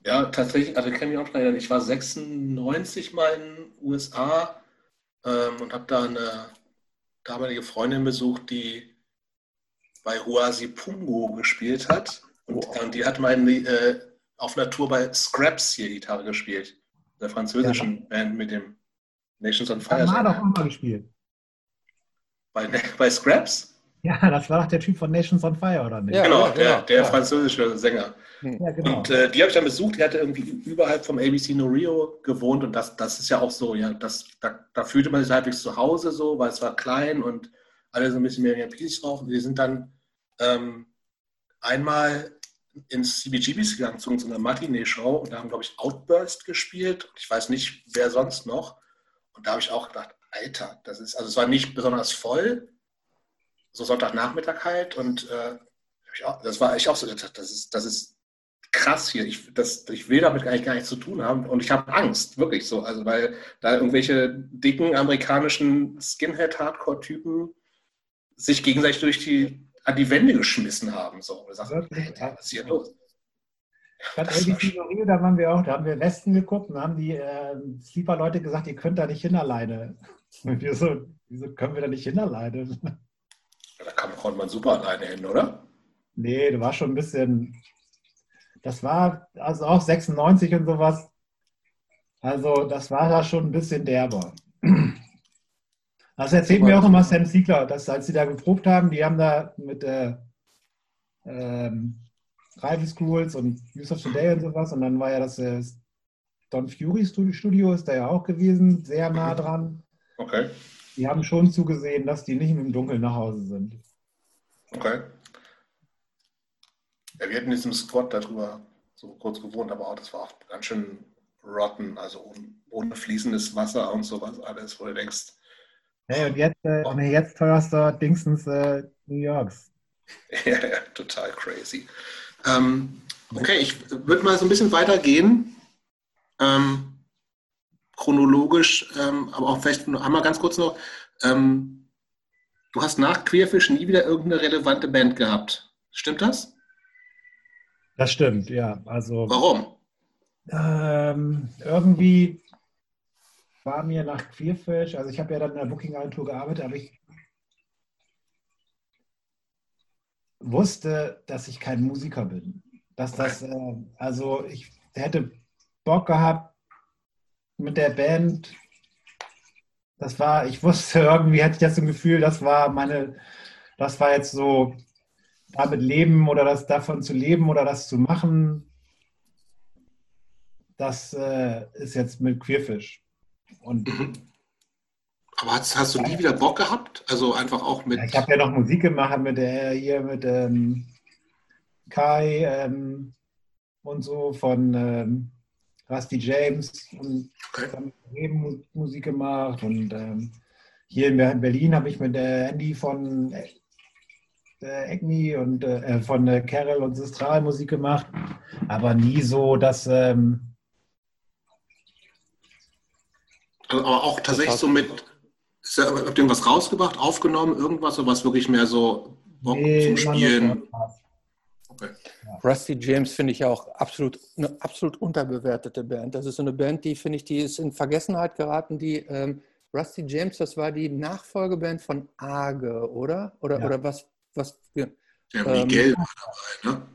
ja, tatsächlich, also ich kann mich auch erinnern, ich war 96 mal in den USA ähm, und habe da eine damalige Freundin besucht, die bei Huasi Pungo gespielt hat. Und, oh. und die hat meine, äh, auf einer Tour bei Scraps hier Gitarre gespielt. Der französischen ja. Band mit dem Nations on Fire. Doch auch mal gespielt. Bei, bei Scraps? Ja, das war doch der Typ von Nations on Fire, oder nicht? Ja, genau, der, genau. der ja. französische Sänger. Ja, genau. Und äh, die habe ich dann besucht, die hatte irgendwie überhalb vom ABC No Rio gewohnt und das, das ist ja auch so, ja, das, da, da fühlte man sich halbwegs zu Hause so, weil es war klein und alle so ein bisschen mehr in Pieces drauf. Und wir sind dann ähm, einmal ins CBGBs gegangen zu einer Matinee-Show und da haben, glaube ich, Outburst gespielt. Ich weiß nicht, wer sonst noch. Und da habe ich auch gedacht, Alter, das ist, also es war nicht besonders voll, so Sonntagnachmittag halt und äh, das war ich auch so, das ist, das ist krass hier. Ich, das, ich will damit eigentlich gar nichts zu tun haben und ich habe Angst, wirklich so. Also, weil da irgendwelche dicken amerikanischen Skinhead-Hardcore-Typen sich gegenseitig durch die, an die Wände geschmissen haben. So. Und sagt, was ist hier los? Statt ABC Rio, da waren wir auch, da haben wir Westen geguckt und haben die äh, Sleeper-Leute gesagt, ihr könnt da nicht hin alleine. Und wir so, wieso können wir da nicht hin alleine? Da kann, konnte man super alleine hin, oder? Nee, du warst schon ein bisschen. Das war also auch 96 und sowas. Also, das war da schon ein bisschen derber. Das erzählt mir auch immer Sam Siegler, dass als sie da geprobt haben, die haben da mit äh, ähm, Rival Schools und News of Today und sowas und dann war ja das äh, Don Fury Studio, ist da ja auch gewesen, sehr nah mhm. dran. Okay die haben schon zugesehen, dass die nicht im Dunkeln nach Hause sind. Okay. Ja, wir hatten in diesem Squad darüber so kurz gewohnt, aber auch das war auch ganz schön rotten, also ohne fließendes Wasser und sowas alles, wo du denkst. Hey, und jetzt, äh, oh. jetzt teuerster Dingsens äh, New Yorks. ja, ja, total crazy. Ähm, okay, ich würde mal so ein bisschen weitergehen. Ähm, chronologisch, ähm, aber auch vielleicht noch einmal ganz kurz noch. Ähm, du hast nach Queerfish nie wieder irgendeine relevante Band gehabt. Stimmt das? Das stimmt, ja. Also, Warum? Ähm, irgendwie war mir nach Queerfish, also ich habe ja dann in der Booking-Agentur gearbeitet, aber ich wusste, dass ich kein Musiker bin. Dass das, äh, also ich hätte Bock gehabt, mit der Band, das war, ich wusste irgendwie, hatte ich das im Gefühl, das war meine, das war jetzt so, damit leben oder das davon zu leben oder das zu machen, das äh, ist jetzt mit Queerfish. Und mhm. Aber hast, hast, du nie wieder Bock gehabt? Also einfach auch mit. ich habe ja noch Musik gemacht mit der hier mit ähm, Kai ähm, und so von ähm, Rusty James und okay. Musik gemacht. Und ähm, hier in Berlin habe ich mit der Andy von äh, Acme und äh, von äh, Carol und Sistral Musik gemacht. Aber nie so, dass. Ähm, also, aber auch tatsächlich so mit. Ist da, habt ihr irgendwas rausgebracht, aufgenommen, irgendwas, oder was wirklich mehr so Bock nee, zum Spielen? Okay. Rusty James finde ich auch absolut eine absolut unterbewertete Band. Das ist so eine Band, die finde ich, die ist in Vergessenheit geraten. Die ähm, Rusty James, das war die Nachfolgeband von Arge, oder? Oder, ja. oder was? was ja, ähm, Miguel war dabei, ne?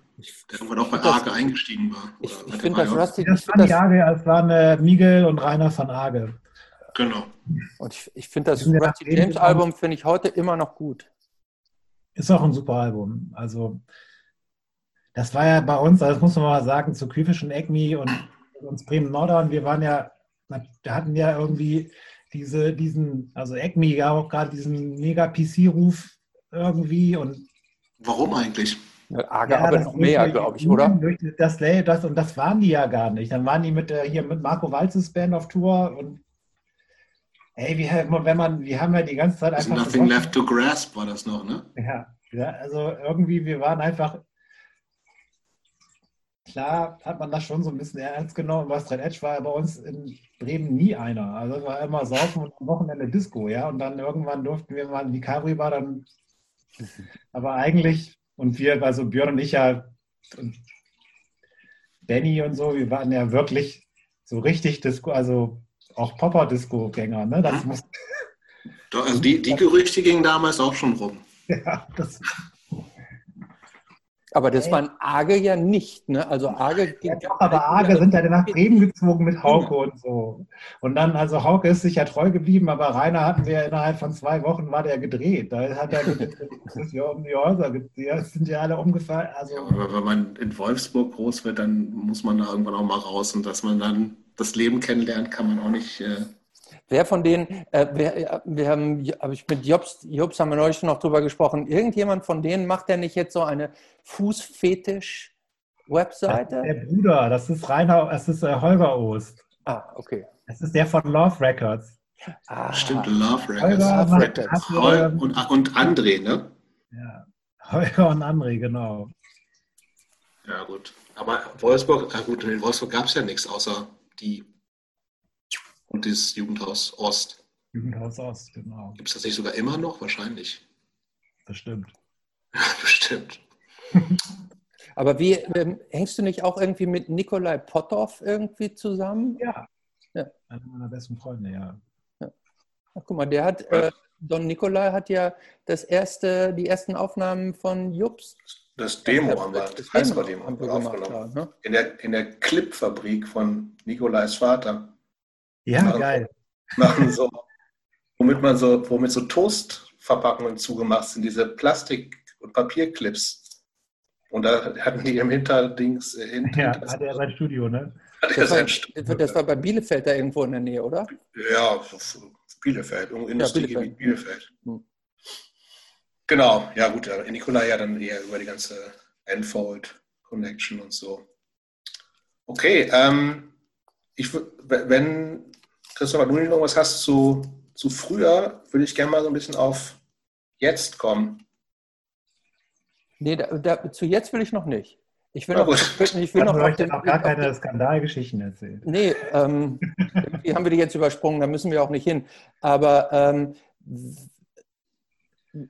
Der irgendwann auch bei Arge eingestiegen war. Ich, ich finde das Rusty. Das waren die Arge, es waren äh, Miguel und Rainer von Arge. Genau. Und ich, ich finde das Rusty James Album finde ich heute immer noch gut. Ist auch ein super Album. Also das war ja bei uns, also das muss man mal sagen, zu Küfisch und ECMI und uns Bremen Nordern, wir waren ja, wir hatten ja irgendwie diese, diesen, also ECMI ja auch gerade diesen Mega-PC-Ruf irgendwie und. Warum eigentlich? Arge ja, aber noch mehr, glaube ich, oder? Das, das, und das waren die ja gar nicht. Dann waren die mit äh, hier mit Marco Walzes Band auf Tour und ey, wie, wenn man, wir haben ja die ganze Zeit einfach. Nothing left to grasp war das noch, ne? Ja, ja, also irgendwie, wir waren einfach. Klar hat man das schon so ein bisschen ernst genommen. Was Red Edge war bei uns in Bremen nie einer. Also es war immer Saufen und am Wochenende Disco, ja. Und dann irgendwann durften wir mal in die Cabri-Bar, dann. Aber eigentlich und wir, also Björn und ich ja, und Benny und so, wir waren ja wirklich so richtig Disco, also auch Popper-Disco-Gänger. Ne? Das muss, Doch, also die, die Gerüchte gingen damals auch schon rum. Ja, das, aber das waren Arge ja nicht, ne? Also Arge. Ja, doch, aber Arge sind ja nach Bremen gezogen mit Hauke genau. und so. Und dann, also Hauke ist sich ja treu geblieben, aber Rainer hatten wir ja innerhalb von zwei Wochen war der gedreht. Da hat er ja um die Häuser, die sind ja alle umgefallen. Also, ja, aber wenn man in Wolfsburg groß wird, dann muss man da irgendwann auch mal raus und dass man dann das Leben kennenlernt, kann man auch nicht. Äh Wer von denen, äh, wer, äh, wir haben, habe ich mit Jobs, Jobs haben wir neulich noch drüber gesprochen, irgendjemand von denen macht der nicht jetzt so eine Fußfetisch-Webseite? Der Bruder, das ist Rainer, das ist äh, Holger Ost. Ah, okay. Das ist der von Love Records. Ah, Stimmt, Love Records. Holger Love Records. Holger und, und André, ne? Ja, Holger und André, genau. Ja, gut. Aber Wolfsburg, ah gut, in Wolfsburg gab es ja nichts außer die und das Jugendhaus Ost. Jugendhaus Ost, genau. Gibt es das nicht sogar immer noch? Wahrscheinlich. Bestimmt. Bestimmt. Aber wie ähm, hängst du nicht auch irgendwie mit Nikolai Potthoff irgendwie zusammen? Ja. ja. Einer meiner besten Freunde, ja. ja. Ach, guck mal, der hat, äh, Don Nikolai hat ja das erste, die ersten Aufnahmen von Jups. Das Demo haben wir, das Demo haben wir aufgenommen. Ja, ne? in, der, in der Clipfabrik von Nikolais Vater. Ja, machen, geil. Machen so, womit man so, womit so Toastverpackungen zugemacht sind, diese Plastik- und Papierclips. Und da hatten die im Hinterdings. Äh, hinter, ja, hatte er sein Studio, ne? Hat er sein Studio. Das war bei Bielefeld da irgendwo in der Nähe, oder? Ja, Bielefeld, Industriegebiet Bielefeld. Bielefeld. Hm. Genau, ja gut, Nikola ja dann eher über die ganze Enfold Connection und so. Okay, ähm, ich, wenn Christopher, du noch was hast zu, zu früher, würde ich gerne mal so ein bisschen auf jetzt kommen. Nee, da, da, zu jetzt will ich noch nicht. Ich will noch, ich will noch auf den, auch gar keine Skandalgeschichten erzählen. Nee, ähm, die haben wir die jetzt übersprungen, da müssen wir auch nicht hin. Aber ähm,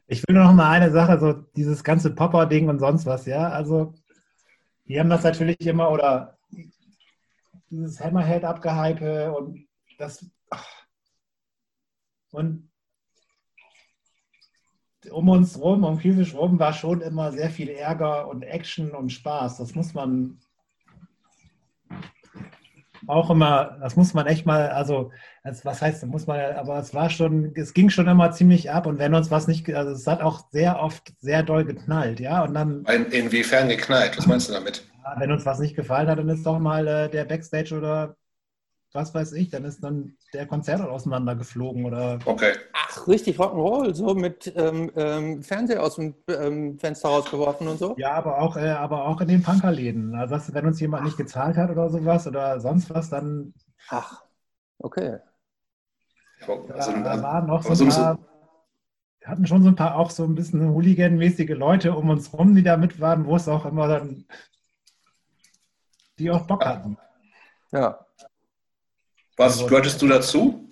ich will nur noch mal eine Sache, so dieses ganze Popper-Ding und sonst was, ja. Also, die haben das natürlich immer, oder dieses Hammerhead-Abgehype und das. Und um uns rum, um physisch rum, war schon immer sehr viel Ärger und Action und Spaß. Das muss man auch immer, das muss man echt mal, also, was heißt, muss man, aber es war schon, es ging schon immer ziemlich ab und wenn uns was nicht, also es hat auch sehr oft sehr doll geknallt, ja, und dann. In, inwiefern geknallt? Was meinst du damit? Wenn uns was nicht gefallen hat, dann ist doch mal äh, der Backstage oder was weiß ich, dann ist dann der Konzert auseinandergeflogen oder. Okay. Ach, richtig Rock'n'Roll, so mit ähm, ähm, Fernseher aus dem ähm, Fenster rausgeworfen und so? Ja, aber auch, äh, aber auch in den Punkerläden. Also, was, wenn uns jemand Ach. nicht gezahlt hat oder sowas oder sonst was, dann. Ach, okay. Also, da, da waren noch so ein paar. Wir hatten schon so ein paar auch so ein bisschen Hooligan-mäßige Leute um uns rum, die da mit waren, wo es auch immer dann. die auch Bock hatten. Ja. Was also, gehörtest du dazu?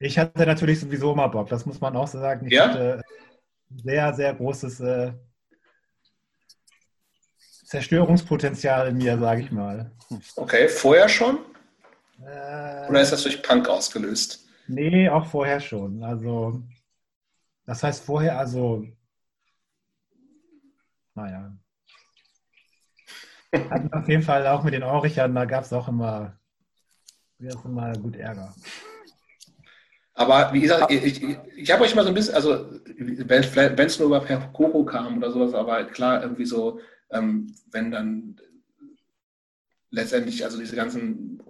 Ich hatte natürlich sowieso mal Bock, das muss man auch so sagen. Ich ja? hatte sehr, sehr großes äh, Zerstörungspotenzial in mir, sage ich mal. Okay, vorher schon? Äh, Oder ist das durch Punk ausgelöst? Nee, auch vorher schon. Also, das heißt vorher, also, naja. Hatten auf jeden Fall auch mit den Aurichern, da gab es auch immer wäre es mal gut Ärger. Aber wie gesagt, ich, ich, ich habe euch mal so ein bisschen, also wenn es nur über Perkoro kam oder sowas, aber klar, irgendwie so, ähm, wenn dann letztendlich, also diese ganzen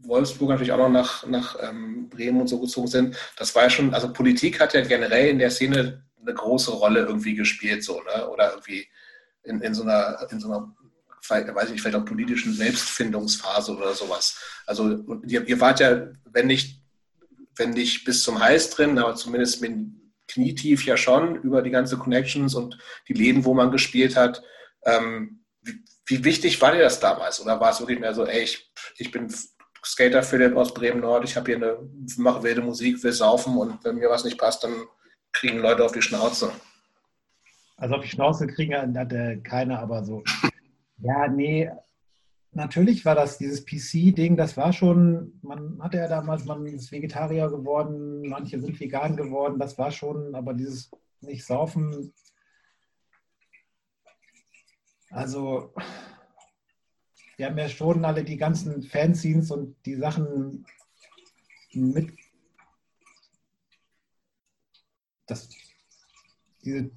Wolfsburg natürlich auch noch nach, nach ähm, Bremen und so gezogen sind, das war ja schon, also Politik hat ja generell in der Szene eine große Rolle irgendwie gespielt, so, ne? Oder irgendwie in, in, so einer, in so einer weiß ich, vielleicht auch politischen Selbstfindungsphase oder sowas. Also ihr, ihr wart ja, wenn nicht, wenn nicht bis zum Hals drin, aber zumindest mit knietief ja schon über die ganze Connections und die Läden, wo man gespielt hat. Ähm, wie, wie, wichtig war dir das damals? Oder war es wirklich mehr so, ey, ich, ich bin Skater Philipp aus Bremen Nord, ich habe hier eine, mache wilde Musik, will saufen und wenn mir was nicht passt, dann kriegen Leute auf die Schnauze. Also auf die Schnauze kriegen hatte keiner, aber so. Ja, nee, natürlich war das dieses PC-Ding, das war schon, man hatte ja damals, man ist Vegetarier geworden, manche sind vegan geworden, das war schon, aber dieses nicht saufen, also wir haben ja schon alle die ganzen Fanzines und die Sachen mit. Das, diese,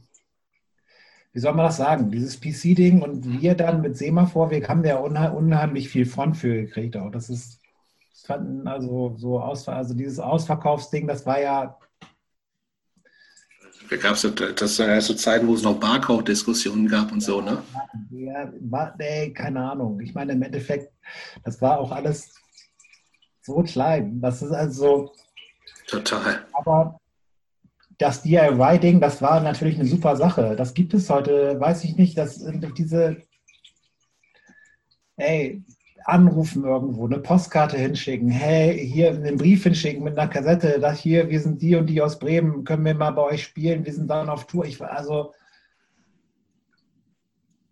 wie soll man das sagen? Dieses PC-Ding und wir dann mit Semaphor, wir haben ja unheimlich viel Front für gekriegt auch. Das ist, fanden also so aus, also dieses Ausverkaufsding, das war ja da gab es das ja so Zeiten, wo es noch Barcode-Diskussionen gab und so, ne? Ja, war, nee, keine Ahnung. Ich meine, im Endeffekt, das war auch alles so klein. Das ist also. Total. Aber das DIY-Ding, das war natürlich eine super Sache. Das gibt es heute, weiß ich nicht, dass diese. Ey, anrufen irgendwo, eine Postkarte hinschicken, hey, hier einen Brief hinschicken mit einer Kassette, das hier, wir sind die und die aus Bremen, können wir mal bei euch spielen, wir sind dann auf Tour. Ich war also,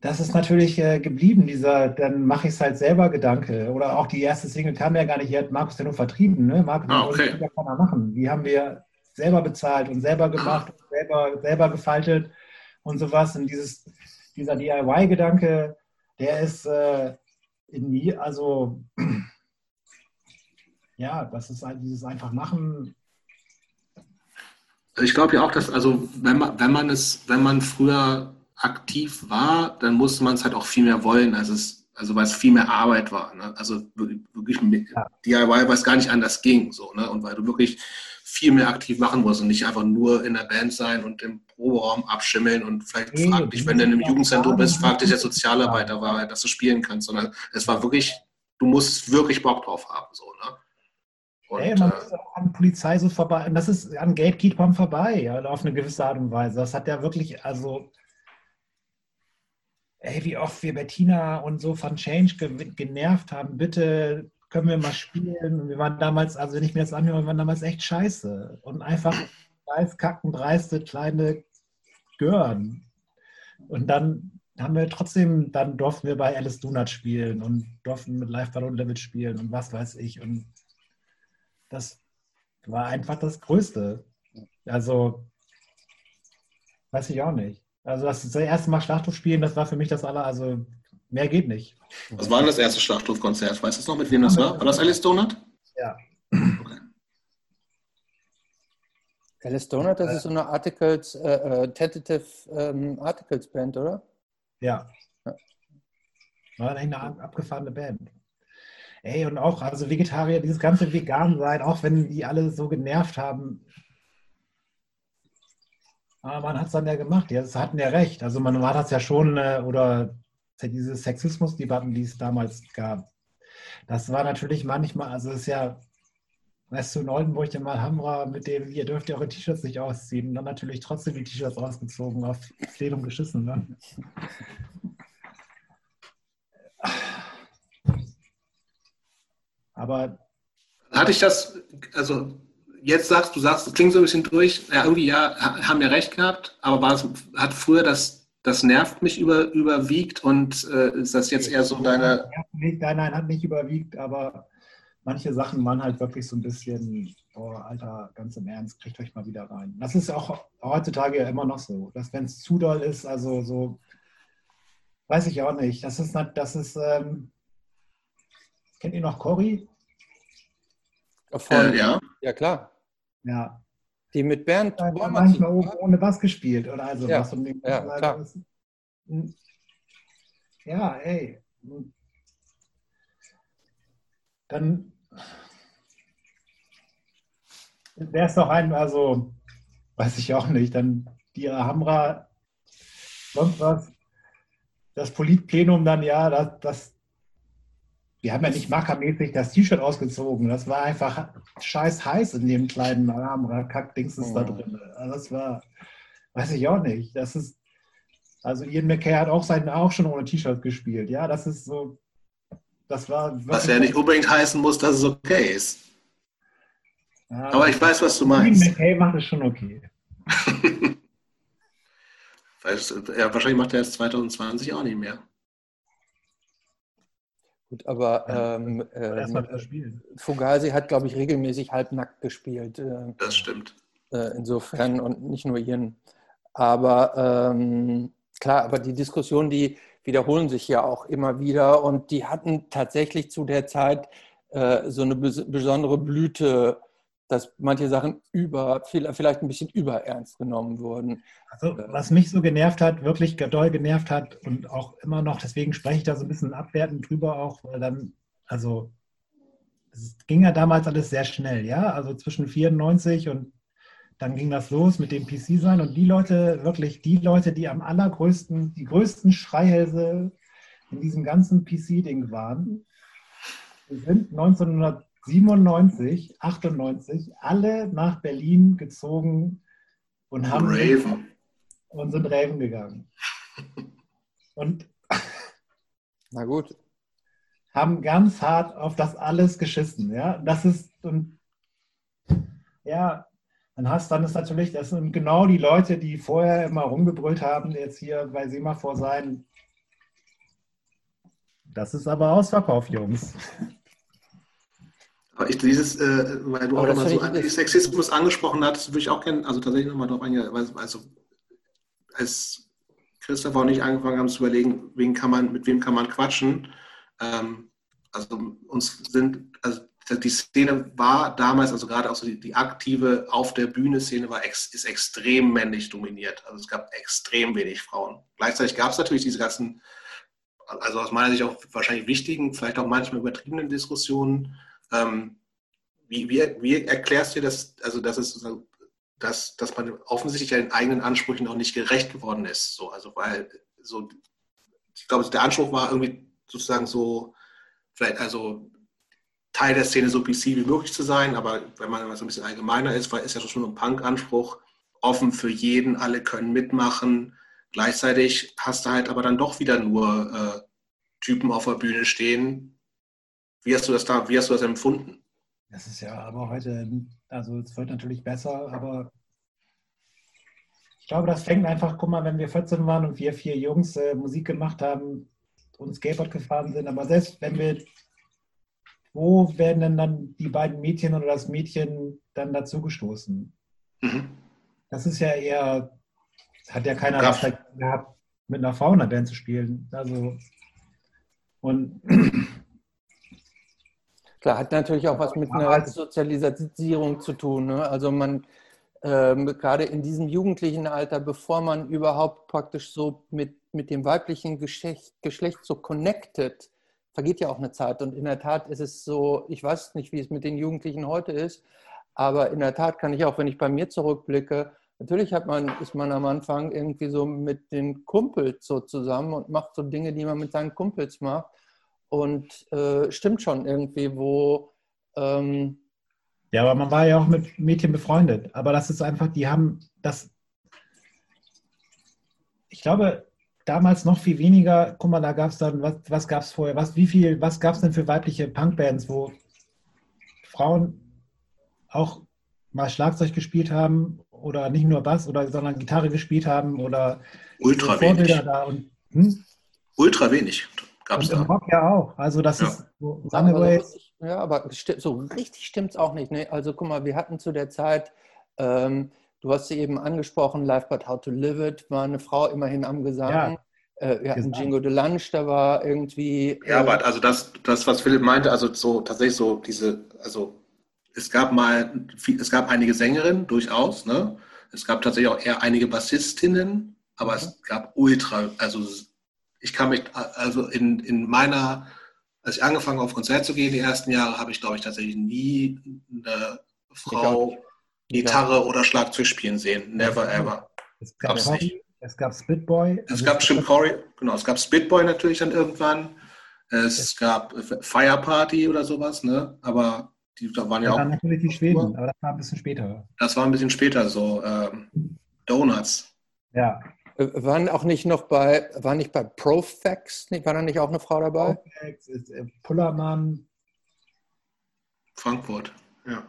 das ist natürlich äh, geblieben, dieser, dann mache ich es halt selber Gedanke. Oder auch die erste Single kam ja gar nicht, hier hat Markus ja nur vertrieben, ne? Markus ah, okay. ja keiner machen. Die haben wir selber bezahlt und selber gemacht, und selber, selber gefaltet und sowas. Und dieses, dieser DIY-Gedanke, der ist, äh, nie, also ja, das ist halt dieses einfach machen. Ich glaube ja auch, dass, also wenn man, wenn man es, wenn man früher aktiv war, dann musste man es halt auch viel mehr wollen, als es, also weil es viel mehr Arbeit war. Ne? Also wirklich ja. DIY, weil es gar nicht anders ging. So, ne? Und weil du wirklich viel mehr aktiv machen musst und nicht einfach nur in der Band sein und im Proberaum abschimmeln und vielleicht nee, frag dich, wenn du in einem Jugendzentrum bist, frag dich der Sozialarbeiter, war, dass du spielen kannst, sondern es war wirklich, du musst wirklich Bock drauf haben. So, ne? Und, Ey, man äh, muss auch an Polizei so vorbei, und das ist an Gatekeepern vorbei, ja, auf eine gewisse Art und Weise. Das hat ja wirklich, also, ey, wie oft wir Bettina und so von Change genervt haben, bitte können wir mal spielen. Und wir waren damals, also wenn ich mir das anhöre, wir waren damals echt scheiße. Und einfach kacken, dreiste, kleine Gören. Und dann haben wir trotzdem, dann durften wir bei Alice Donut spielen und durften mit Live Balloon Level spielen und was weiß ich. Und das war einfach das Größte. Also, weiß ich auch nicht. Also das, das erste Mal Schlachthof spielen, das war für mich das aller, also mehr geht nicht. Was war denn das erste Schlachthofkonzert? Weißt du es noch, mit wem das war? War das Alice Donut? Ja. Okay. Alice Donut, das ist so eine Articles, äh, äh, Tentative ähm, Articles Band, oder? Ja. War eine abgefahrene Band. Ey, und auch, also Vegetarier, dieses ganze Vegan-Sein, auch wenn die alle so genervt haben, aber man hat es dann ja gemacht, ja, sie hatten ja recht. Also man war das ja schon, äh, oder diese Sexismusdebatten, die es damals gab, das war natürlich manchmal, also es ist ja, weißt du, in Oldenburg der mal Hamra, mit dem, ihr dürft ja eure T-Shirts nicht ausziehen, dann natürlich trotzdem die T-Shirts ausgezogen, auf Plenum geschissen. Ne? Aber. Hatte ich das, also jetzt sagst du, sagst, das klingt so ein bisschen durch, ja, irgendwie ja, haben wir recht gehabt, aber war es, hat früher das das nervt mich über, überwiegt und äh, ist das jetzt eher so deine. Nein, nein, hat nicht überwiegt, aber manche Sachen waren halt wirklich so ein bisschen, oh, Alter, ganz im Ernst, kriegt euch mal wieder rein. Das ist auch heutzutage ja immer noch so, dass wenn es zu doll ist, also so, weiß ich auch nicht. Das ist, das ist, ähm, kennt ihr noch Cory? Äh, ja. Ja, klar. Ja, die mit Bernd ja, manchmal ohne, ohne Bass gespielt oder also ja, was. Und ja, klar. Hm. ja, ey. Dann wäre es doch ein, also weiß ich auch nicht, dann die Hamra, sonst was. das Politplenum dann, ja, das, das wir haben ja nicht mackermäßig das T-Shirt ausgezogen. Das war einfach scheiß heiß in dem kleinen Kack-Dings da oh. drin. Also das war, weiß ich auch nicht. Das ist, also Ian McKay hat auch seinen auch schon ohne T-Shirt gespielt. Ja, das ist so, das war. Was ja nicht unbedingt heißen muss, dass es okay ist. Ja, Aber ich weiß, was du meinst. Ian McKay macht es schon okay. ja, wahrscheinlich macht er es 2020 auch nicht mehr. Gut, aber ähm, äh, Fugazi hat, glaube ich, regelmäßig halbnackt gespielt. Äh, das stimmt. Äh, insofern und nicht nur ihren. Aber ähm, klar, aber die Diskussionen, die wiederholen sich ja auch immer wieder und die hatten tatsächlich zu der Zeit äh, so eine bes besondere Blüte dass manche Sachen über, vielleicht ein bisschen überernst genommen wurden. Also, was mich so genervt hat, wirklich doll genervt hat und auch immer noch, deswegen spreche ich da so ein bisschen abwertend drüber auch, weil dann, also, es ging ja damals alles sehr schnell, ja, also zwischen 94 und dann ging das los mit dem PC sein und die Leute, wirklich die Leute, die am allergrößten, die größten Schreihälse in diesem ganzen PC-Ding waren, sind 1900 97, 98 alle nach Berlin gezogen und haben Raven. und sind Raven gegangen. Und na gut. Haben ganz hart auf das alles geschissen. Ja, das ist und ja, dann hast dann ist natürlich, das sind genau die Leute, die vorher immer rumgebrüllt haben, jetzt hier bei Semaphor sein. Das ist aber Ausverkauf, Jungs. Aber ich dieses, äh, weil du auch nochmal so Antisexismus angesprochen hattest, würde ich auch gerne, also tatsächlich nochmal darauf eingehen, also als Christopher und ich angefangen haben zu überlegen, wen kann man, mit wem kann man quatschen, ähm, also uns sind, also die Szene war damals, also gerade auch so die, die aktive auf der Bühne Szene war ex, ist extrem männlich dominiert. Also es gab extrem wenig Frauen. Gleichzeitig gab es natürlich diese ganzen, also aus meiner Sicht auch wahrscheinlich wichtigen, vielleicht auch manchmal übertriebenen Diskussionen ähm, wie, wie, wie, erklärst du dir das, also dass es dass, dass man offensichtlich den eigenen Ansprüchen noch nicht gerecht geworden ist? So, also weil so, ich glaube, der Anspruch war irgendwie sozusagen so, vielleicht also Teil der Szene so PC wie möglich zu sein, aber wenn man so ein bisschen allgemeiner ist, weil ist ja schon ein Punk-Anspruch, offen für jeden, alle können mitmachen. Gleichzeitig hast du halt aber dann doch wieder nur äh, Typen auf der Bühne stehen, wie hast du das da, wie hast du das empfunden? Das ist ja aber heute, also es wird natürlich besser, aber ich glaube, das fängt einfach, guck mal, wenn wir 14 waren und wir vier Jungs äh, Musik gemacht haben und Skateboard gefahren sind, aber selbst wenn wir, wo werden denn dann die beiden Mädchen oder das Mädchen dann dazugestoßen? Mhm. Das ist ja eher, hat ja keiner gehabt, mit einer Frau in der Band zu spielen. Also, und Klar, hat natürlich auch was mit einer Sozialisierung zu tun. Ne? Also man, ähm, gerade in diesem jugendlichen Alter, bevor man überhaupt praktisch so mit, mit dem weiblichen Geschlecht, Geschlecht so connected, vergeht ja auch eine Zeit. Und in der Tat ist es so, ich weiß nicht, wie es mit den Jugendlichen heute ist, aber in der Tat kann ich auch, wenn ich bei mir zurückblicke, natürlich hat man, ist man am Anfang irgendwie so mit den Kumpels so zusammen und macht so Dinge, die man mit seinen Kumpels macht. Und äh, stimmt schon irgendwie, wo. Ähm ja, aber man war ja auch mit Mädchen befreundet. Aber das ist einfach, die haben das. Ich glaube, damals noch viel weniger. Guck mal, da gab es dann, was, was gab es vorher? Was, wie viel, was gab es denn für weibliche Punkbands, wo Frauen auch mal Schlagzeug gespielt haben oder nicht nur Bass, oder, sondern Gitarre gespielt haben oder Ultra wenig. Da und, hm? Ultra wenig. Gab es da. Rock ja auch. Also das ja. ist so Runaways. Ja, aber so richtig stimmt es auch nicht. Ne? Also guck mal, wir hatten zu der Zeit, ähm, du hast sie eben angesprochen, Life But How to Live It, war eine Frau immerhin am Gesang. Ja. Äh, wir hatten Jingo de Lunch, da war irgendwie. Ja, äh, aber also das, das, was Philipp meinte, also so tatsächlich so diese, also es gab mal, es gab einige Sängerinnen durchaus, ne? Es gab tatsächlich auch eher einige Bassistinnen, aber mhm. es gab ultra, also ich kann mich, also in, in meiner, als ich angefangen habe, auf Konzert zu gehen, die ersten Jahre, habe ich, glaube ich, tatsächlich nie eine Frau Gitarre oder Schlagzeug spielen sehen. Never ever. Es gab, es Es gab Spitboy. Es gab Jim Corey, genau, es gab Spitboy natürlich dann irgendwann. Es, es gab Fire Party oder sowas, ne? Aber die da waren ja, ja auch. natürlich die Schweden, aber das war ein bisschen später. Das war ein bisschen später, so ähm, Donuts. Ja. Waren auch nicht noch bei, war nicht bei Profax, war da nicht auch eine Frau dabei? Profax, äh, Pullermann. Frankfurt, ja.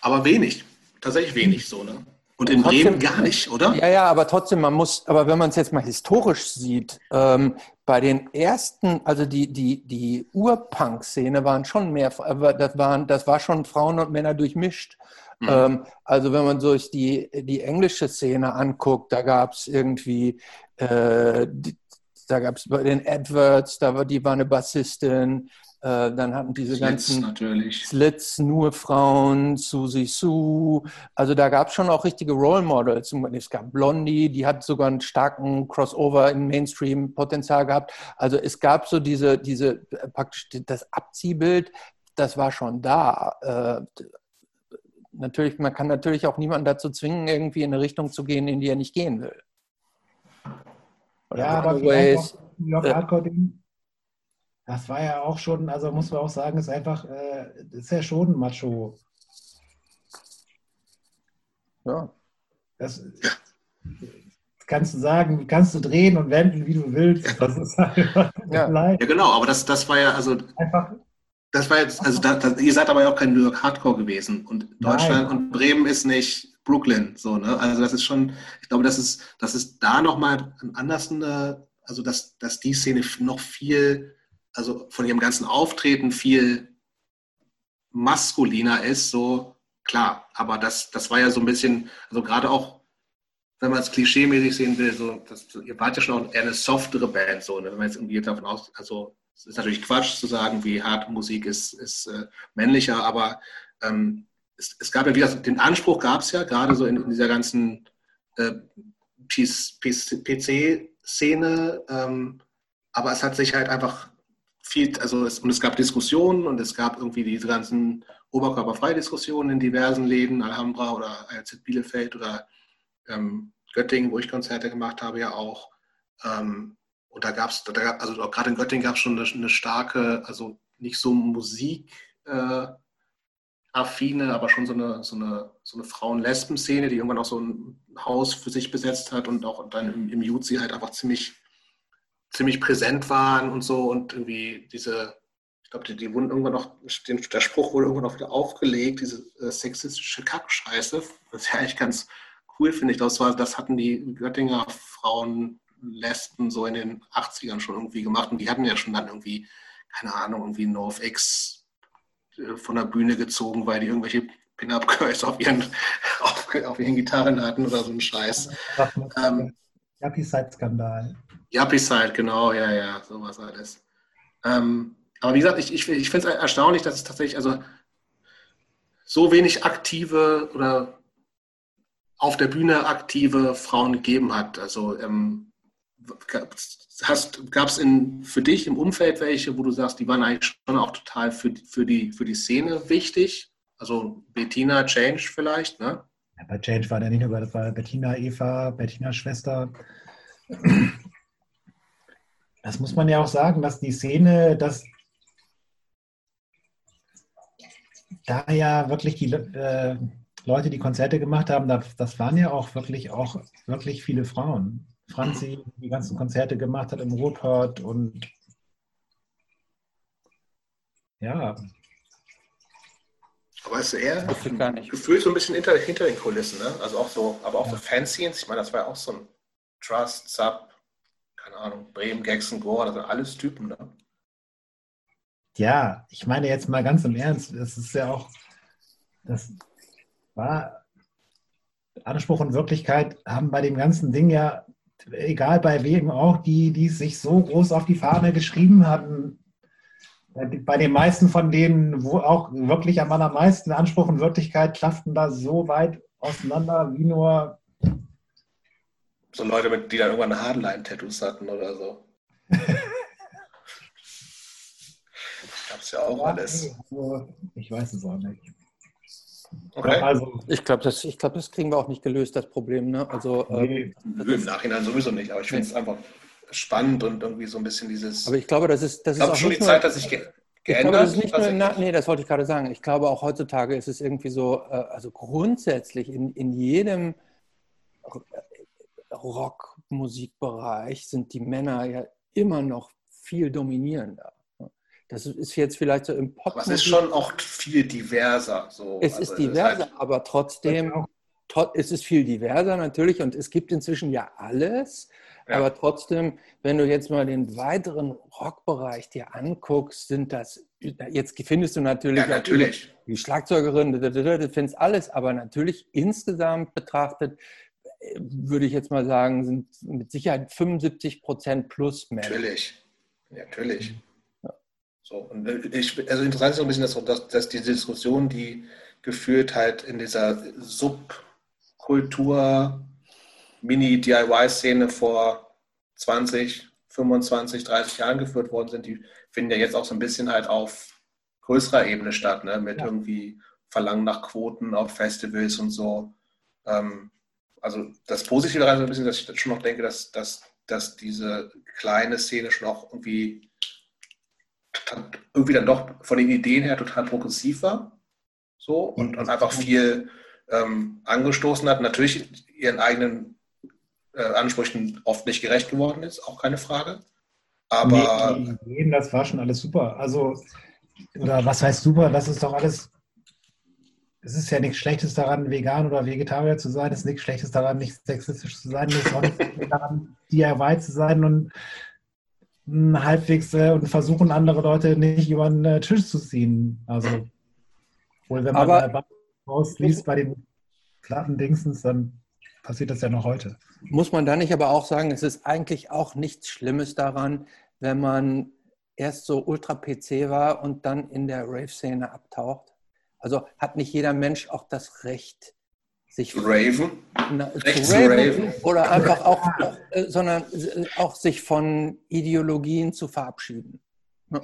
Aber wenig, tatsächlich wenig so, ne? Und in trotzdem, Bremen gar nicht, oder? Ja, ja, aber trotzdem, man muss, aber wenn man es jetzt mal historisch sieht, ähm, bei den ersten, also die, die, die Urpunk-Szene waren schon mehr, das, waren, das war schon Frauen und Männer durchmischt. Mhm. Ähm, also wenn man sich die, die englische Szene anguckt, da gab es irgendwie, äh, die, da gab es bei den Adverts, da war, die war eine Bassistin, äh, dann hatten diese Slits ganzen natürlich. Slits nur Frauen, Susie Sue. Also da gab es schon auch richtige Role Models. Es gab Blondie, die hat sogar einen starken Crossover in Mainstream-Potenzial gehabt. Also es gab so diese, diese praktisch das Abziehbild, das war schon da. Äh, natürlich, man kann natürlich auch niemanden dazu zwingen, irgendwie in eine Richtung zu gehen, in die er nicht gehen will. Oder ja, aber York Hardcore-Ding das war ja auch schon, also muss man auch sagen, ist einfach, äh, ist ja schon Macho. Ja. Das kannst du sagen, kannst du drehen und wenden, wie du willst. Das ist halt ja. ja, genau, aber das, das war ja, also. Einfach. Das war jetzt, also da, da, ihr seid aber ja auch kein New York Hardcore gewesen. Und Deutschland Nein. und Bremen ist nicht Brooklyn. So, ne? Also das ist schon, ich glaube, das ist, das ist da nochmal anders, eine, also dass, dass die Szene noch viel also von ihrem ganzen Auftreten viel maskuliner ist, so klar. Aber das, das war ja so ein bisschen, also gerade auch, wenn man es klischeemäßig sehen will, so, das, ihr wart ja schon auch eher eine softere Band, so, ne? wenn man jetzt irgendwie davon aus, also es ist natürlich Quatsch zu sagen, wie hart Musik ist, ist äh, männlicher, aber ähm, es, es, gab ja wieder, den Anspruch gab es ja, gerade so in, in dieser ganzen äh, PC-Szene, ähm, aber es hat sich halt einfach viel, also es, und es gab Diskussionen und es gab irgendwie diese ganzen Oberkörperfreidiskussionen in diversen Läden, Alhambra oder ARZ Bielefeld oder ähm, Göttingen, wo ich Konzerte gemacht habe, ja auch. Ähm, und da gab es, also gerade in Göttingen gab es schon eine, eine, starke, also nicht so Musik. Äh, aber schon so eine, so eine, so eine Frauen-Lesben-Szene, die irgendwann auch so ein Haus für sich besetzt hat und auch dann im, im Jutzi halt einfach ziemlich ziemlich präsent waren und so und irgendwie diese, ich glaube, die, die wurden irgendwann noch, der Spruch wurde irgendwann auch wieder aufgelegt, diese äh, sexistische Kackscheiße, was ich eigentlich ganz cool finde. Ich das, war, das hatten die Göttinger Frauen, Lesben so in den 80ern schon irgendwie gemacht und die hatten ja schon dann irgendwie, keine Ahnung, irgendwie NoFX äh, von der Bühne gezogen, weil die irgendwelche Pin-Up-Girls auf ihren, auf, auf, ihren Gitarren hatten oder so ein Scheiß. Ähm, Happy-Side-Skandal. Yuppie-Side, genau, ja, ja, sowas alles. Ähm, aber wie gesagt, ich, ich, ich finde es erstaunlich, dass es tatsächlich also so wenig aktive oder auf der Bühne aktive Frauen gegeben hat. Also ähm, gab es für dich im Umfeld welche, wo du sagst, die waren eigentlich schon auch total für, für, die, für die Szene wichtig? Also Bettina, Change vielleicht, ne? Ja, bei Change war der nicht nur, war Bettina, Eva, Bettinas Schwester das muss man ja auch sagen, dass die Szene, dass da ja wirklich die äh, Leute, die Konzerte gemacht haben, das, das, waren ja auch wirklich auch wirklich viele Frauen. Franzi, die ganzen Konzerte gemacht hat im Ruhrpott und ja. Aber es ist eher gefühlt so ein bisschen hinter, hinter den Kulissen, ne? Also auch so, aber auch ja. so Fanscenes, ich meine, das war ja auch so ein Trust, Sub, keine Ahnung, Bremen, Gexen, Gora, das sind alles Typen, ne? Ja, ich meine jetzt mal ganz im Ernst, das ist ja auch, das war Anspruch und Wirklichkeit haben bei dem ganzen Ding ja, egal bei wem auch, die, die sich so groß auf die Fahne geschrieben hatten, bei den meisten von denen, wo auch wirklich am allermeisten Anspruch und Wirklichkeit klafften da so weit auseinander wie nur so Leute, die dann irgendwann Hardline-Tattoos hatten oder so. Gab's ja auch ja, alles. Also, ich weiß es auch nicht. Okay. Also, ich glaube, das, glaub, das kriegen wir auch nicht gelöst, das Problem. Ne? Also, nee, ähm, Im Nachhinein sowieso nicht, aber ich finde es einfach spannend und irgendwie so ein bisschen dieses. Aber ich glaube, das ist, das ich glaube ist auch schon die Zeit, dass sich ge geändert. Glaube, das ist nicht nur im nee, das wollte ich gerade sagen. Ich glaube, auch heutzutage ist es irgendwie so, äh, also grundsätzlich in, in jedem Rockmusikbereich sind die Männer ja immer noch viel dominierender. Das ist jetzt vielleicht so im Pop. Aber es ist schon auch viel diverser. So. Es also ist diverser, halt aber trotzdem es ist viel diverser natürlich und es gibt inzwischen ja alles. Ja. Aber trotzdem, wenn du jetzt mal den weiteren Rockbereich dir anguckst, sind das, jetzt findest du natürlich, ja, natürlich. die Schlagzeugerin, du findest alles, aber natürlich insgesamt betrachtet, äh, würde ich jetzt mal sagen, sind mit Sicherheit 75 Prozent plus Männer. Natürlich, natürlich. So, und äh, ich, also interessant ist so ein bisschen, dass, dass, dass diese Diskussion, die geführt halt in dieser Subkultur Mini-DIY-Szene vor 20, 25, 30 Jahren geführt worden sind, die finden ja jetzt auch so ein bisschen halt auf größerer Ebene statt, ne? mit ja. irgendwie Verlangen nach Quoten auf Festivals und so. Ähm, also das Positive daran ist ein bisschen, dass ich schon noch denke, dass, dass, dass diese kleine Szene schon auch irgendwie irgendwie dann doch von den Ideen her total progressiv war. So und, und einfach viel ähm, angestoßen hat. Natürlich ihren eigenen äh, Ansprüchen oft nicht gerecht geworden ist, auch keine Frage. Aber. Nee, nee, das war schon alles super. Also, oder was heißt super? Das ist doch alles. Es ist ja nichts Schlechtes daran, vegan oder Vegetarier zu sein. Es ist nichts Schlechtes daran, nicht sexistisch zu sein. Es ist auch nichts daran, DIY zu sein und halbwegs äh, und versuchen andere Leute nicht über den äh, Tisch zu ziehen. Also, wohl wenn man Aber, rausliest bei den platten Dingsens, dann passiert das ja noch heute. Muss man da nicht aber auch sagen, es ist eigentlich auch nichts Schlimmes daran, wenn man erst so Ultra-PC war und dann in der Rave-Szene abtaucht? Also hat nicht jeder Mensch auch das Recht, sich Raven, na, zu raven, raven, oder einfach auch, äh, sondern äh, auch sich von Ideologien zu verabschieden.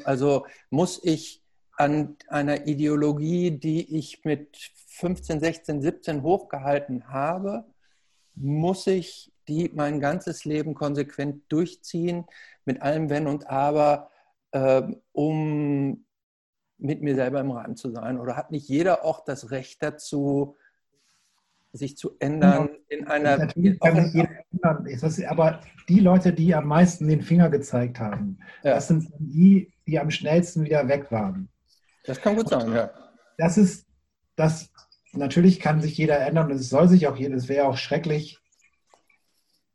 Also muss ich an einer Ideologie, die ich mit 15, 16, 17 hochgehalten habe, muss ich die mein ganzes Leben konsequent durchziehen, mit allem Wenn und Aber, äh, um mit mir selber im Reim zu sein? Oder hat nicht jeder auch das Recht dazu, sich zu ändern genau. in einer. Natürlich kann sich jeder ändern. aber die Leute, die am meisten den Finger gezeigt haben, ja. das sind die, die am schnellsten wieder weg waren. Das kann gut sein, ja. Das ist, das, natürlich kann sich jeder ändern und es soll sich auch jeder, es wäre auch schrecklich,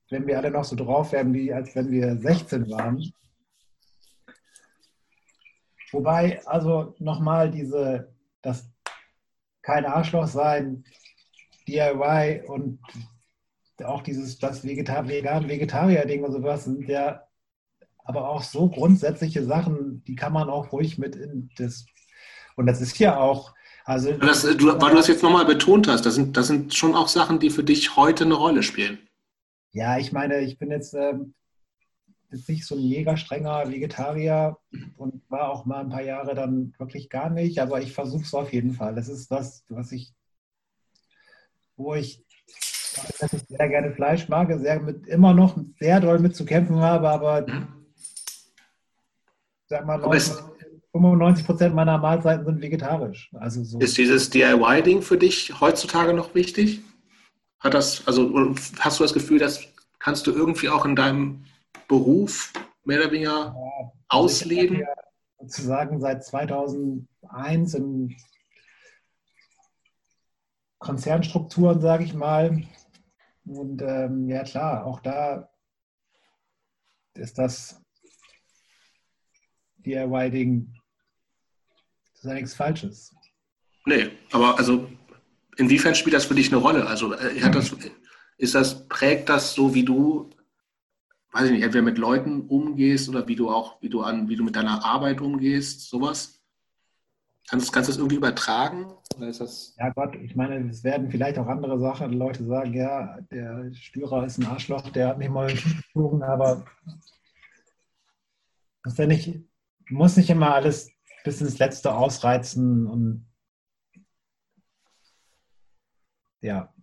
wenn wir alle noch so drauf wären, wie als wenn wir 16 waren. Wobei, also nochmal diese, das kein Arschloch sein, DIY und auch dieses das Vegetar Vegan-Vegetarier-Ding und sowas sind ja aber auch so grundsätzliche Sachen, die kann man auch ruhig mit in das. Und das ist ja auch. Also, das, du, weil du das jetzt nochmal betont hast, das sind, das sind schon auch Sachen, die für dich heute eine Rolle spielen. Ja, ich meine, ich bin jetzt, ähm, jetzt nicht so ein Jägerstrenger Vegetarier und war auch mal ein paar Jahre dann wirklich gar nicht, aber ich versuche es auf jeden Fall. Das ist das, was ich wo ich, dass ich sehr gerne Fleisch mag, sehr mit, immer noch sehr doll mit zu kämpfen habe, aber mhm. sag mal, 95 Prozent meiner Mahlzeiten sind vegetarisch. Also so. Ist dieses DIY-Ding für dich heutzutage noch wichtig? Hat das, also hast du das Gefühl, dass kannst du irgendwie auch in deinem Beruf mehr oder weniger ja, ausleben? Ja sozusagen seit 2001 im Konzernstrukturen, sage ich mal. Und ähm, ja klar, auch da ist das DIY-Ding, das ist ja nichts Falsches. Nee, aber also inwiefern spielt das für dich eine Rolle? Also äh, hat das, ist das, prägt das so, wie du, weiß ich nicht, entweder mit Leuten umgehst oder wie du auch, wie du an, wie du mit deiner Arbeit umgehst, sowas? Kannst, kannst du das irgendwie übertragen? Oder ist das ja Gott, ich meine, es werden vielleicht auch andere Sachen. Leute sagen, ja, der Stürer ist ein Arschloch, der hat mich mal geflogen, aber das ja nicht, muss nicht immer alles bis ins Letzte ausreizen und ja.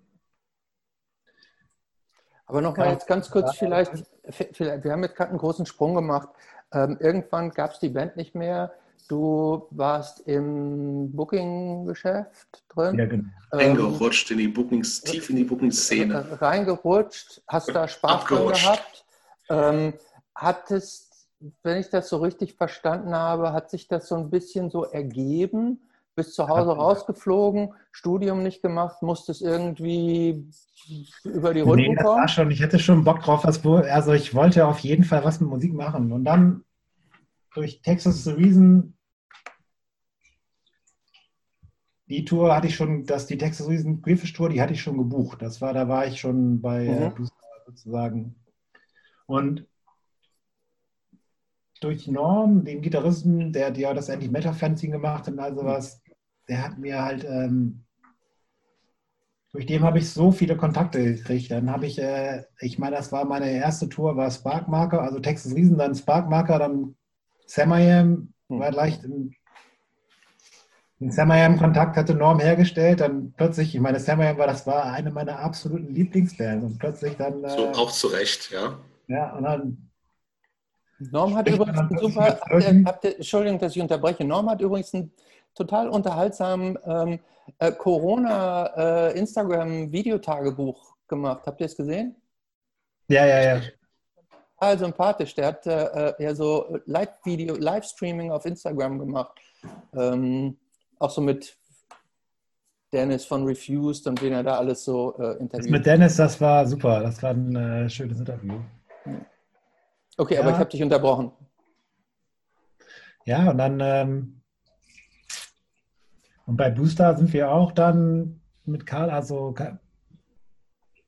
Aber nochmal jetzt ganz kurz vielleicht, vielleicht, wir haben jetzt gerade einen großen Sprung gemacht. Ähm, irgendwann gab es die Band nicht mehr. Du warst im Booking-Geschäft drin. Ja, genau. Reingerutscht in die Bookings, tief in die Booking-Szene. Reingerutscht, hast da Spaß dran gehabt. Ähm, hattest, wenn ich das so richtig verstanden habe, hat sich das so ein bisschen so ergeben? Bist zu Hause rausgeflogen, Studium nicht gemacht, musstest irgendwie über die Runden nee, das War schon, ich hätte schon Bock drauf, was, also ich wollte auf jeden Fall was mit Musik machen. Und dann durch Texas the Reason die Tour hatte ich schon, das, die Texas Reason Griefisch Tour, die hatte ich schon gebucht. Das war, da war ich schon bei mhm. sozusagen. Und durch Norm, den Gitarristen, der, der das Anti-Metal-Fanzine gemacht hat und all sowas, der hat mir halt, ähm, durch den habe ich so viele Kontakte gekriegt. Dann habe ich, äh, ich meine, das war meine erste Tour, war Sparkmarker, also Texas Riesen, dann Sparkmarker, dann Samayam, war leicht in, in Samayam Kontakt hatte Norm hergestellt, dann plötzlich, ich meine, Samayam war, das war eine meiner absoluten Lieblingsbands und plötzlich dann. Äh, so, auch zu Recht, ja. Ja, und dann Norm hat übrigens einen super, habt ihr, habt ihr, Entschuldigung, dass ich unterbreche. Norm hat übrigens einen total unterhaltsamen ähm, äh, Corona-Instagram-Videotagebuch äh, gemacht. Habt ihr es gesehen? Ja, ja, ja. Total sympathisch. Der hat äh, ja so Live-Video, Livestreaming auf Instagram gemacht. Ähm, auch so mit Dennis von Refused und wen er da alles so äh, interviewt. mit Dennis, das war super. Das war ein äh, schönes Interview. Okay, ja. aber ich habe dich unterbrochen. Ja, und dann ähm, und bei Booster sind wir auch dann mit Karl, also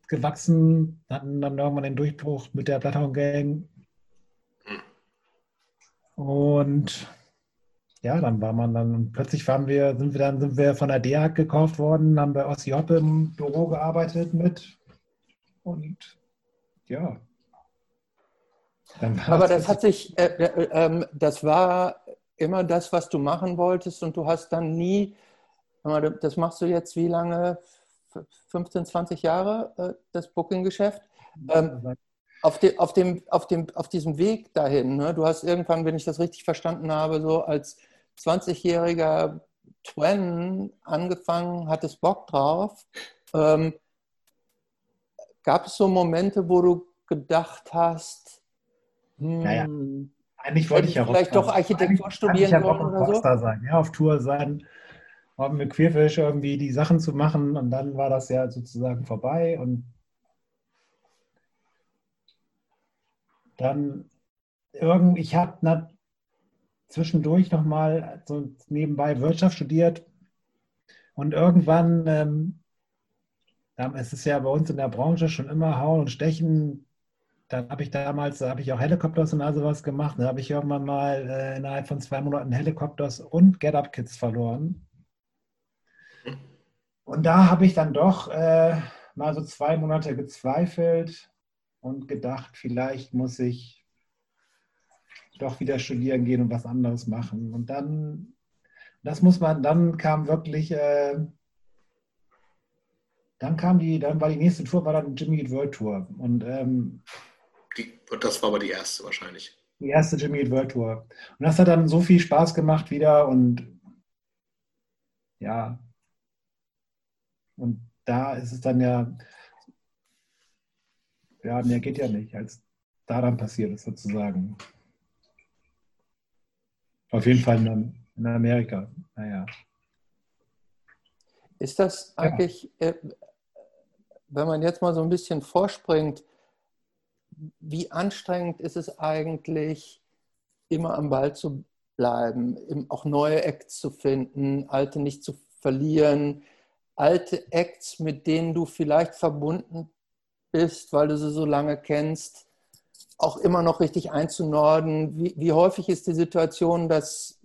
gewachsen, hatten dann irgendwann den Durchbruch mit der Bloodhound Gang. Und ja, dann war man dann, plötzlich waren wir, sind wir dann, sind wir von der DEAG gekauft worden, haben bei Ossi Hoppe im Büro gearbeitet mit. Und ja, aber das hat sich, äh, äh, äh, das war immer das, was du machen wolltest und du hast dann nie, das machst du jetzt wie lange? 15, 20 Jahre, äh, das Booking-Geschäft. Ähm, auf, de, auf, dem, auf, dem, auf diesem Weg dahin, ne? du hast irgendwann, wenn ich das richtig verstanden habe, so als 20-jähriger Twen angefangen, hattest Bock drauf. Ähm, Gab es so Momente, wo du gedacht hast, naja, hm. eigentlich wollte ich ja vielleicht doch Architektur studieren ja wollen oder so. Sein, ja, auf Tour sein, mit Queerfish irgendwie die Sachen zu machen und dann war das ja sozusagen vorbei und dann irgend, ich habe zwischendurch nochmal so nebenbei Wirtschaft studiert und irgendwann, ähm, es ist ja bei uns in der Branche schon immer Hauen und Stechen, dann habe ich damals, da habe ich auch Helikopters und all sowas gemacht. Da habe ich irgendwann mal äh, innerhalb von zwei Monaten Helikopters und Get Up Kids verloren. Und da habe ich dann doch äh, mal so zwei Monate gezweifelt und gedacht, vielleicht muss ich doch wieder studieren gehen und was anderes machen. Und dann, das muss man, dann kam wirklich, äh, dann kam die, dann war die nächste Tour, war dann Jimmy World Tour. Und ähm, die, das war aber die erste wahrscheinlich. Die erste Jimmy Eat World Tour. Und das hat dann so viel Spaß gemacht wieder und ja. Und da ist es dann ja, ja, mehr geht ja nicht, als da dann passiert ist sozusagen. Auf jeden Fall in, in Amerika. Naja. Ist das eigentlich, ja. äh, wenn man jetzt mal so ein bisschen vorspringt, wie anstrengend ist es eigentlich, immer am Ball zu bleiben, auch neue Acts zu finden, alte nicht zu verlieren, alte Acts, mit denen du vielleicht verbunden bist, weil du sie so lange kennst, auch immer noch richtig einzunorden. Wie, wie häufig ist die Situation, dass,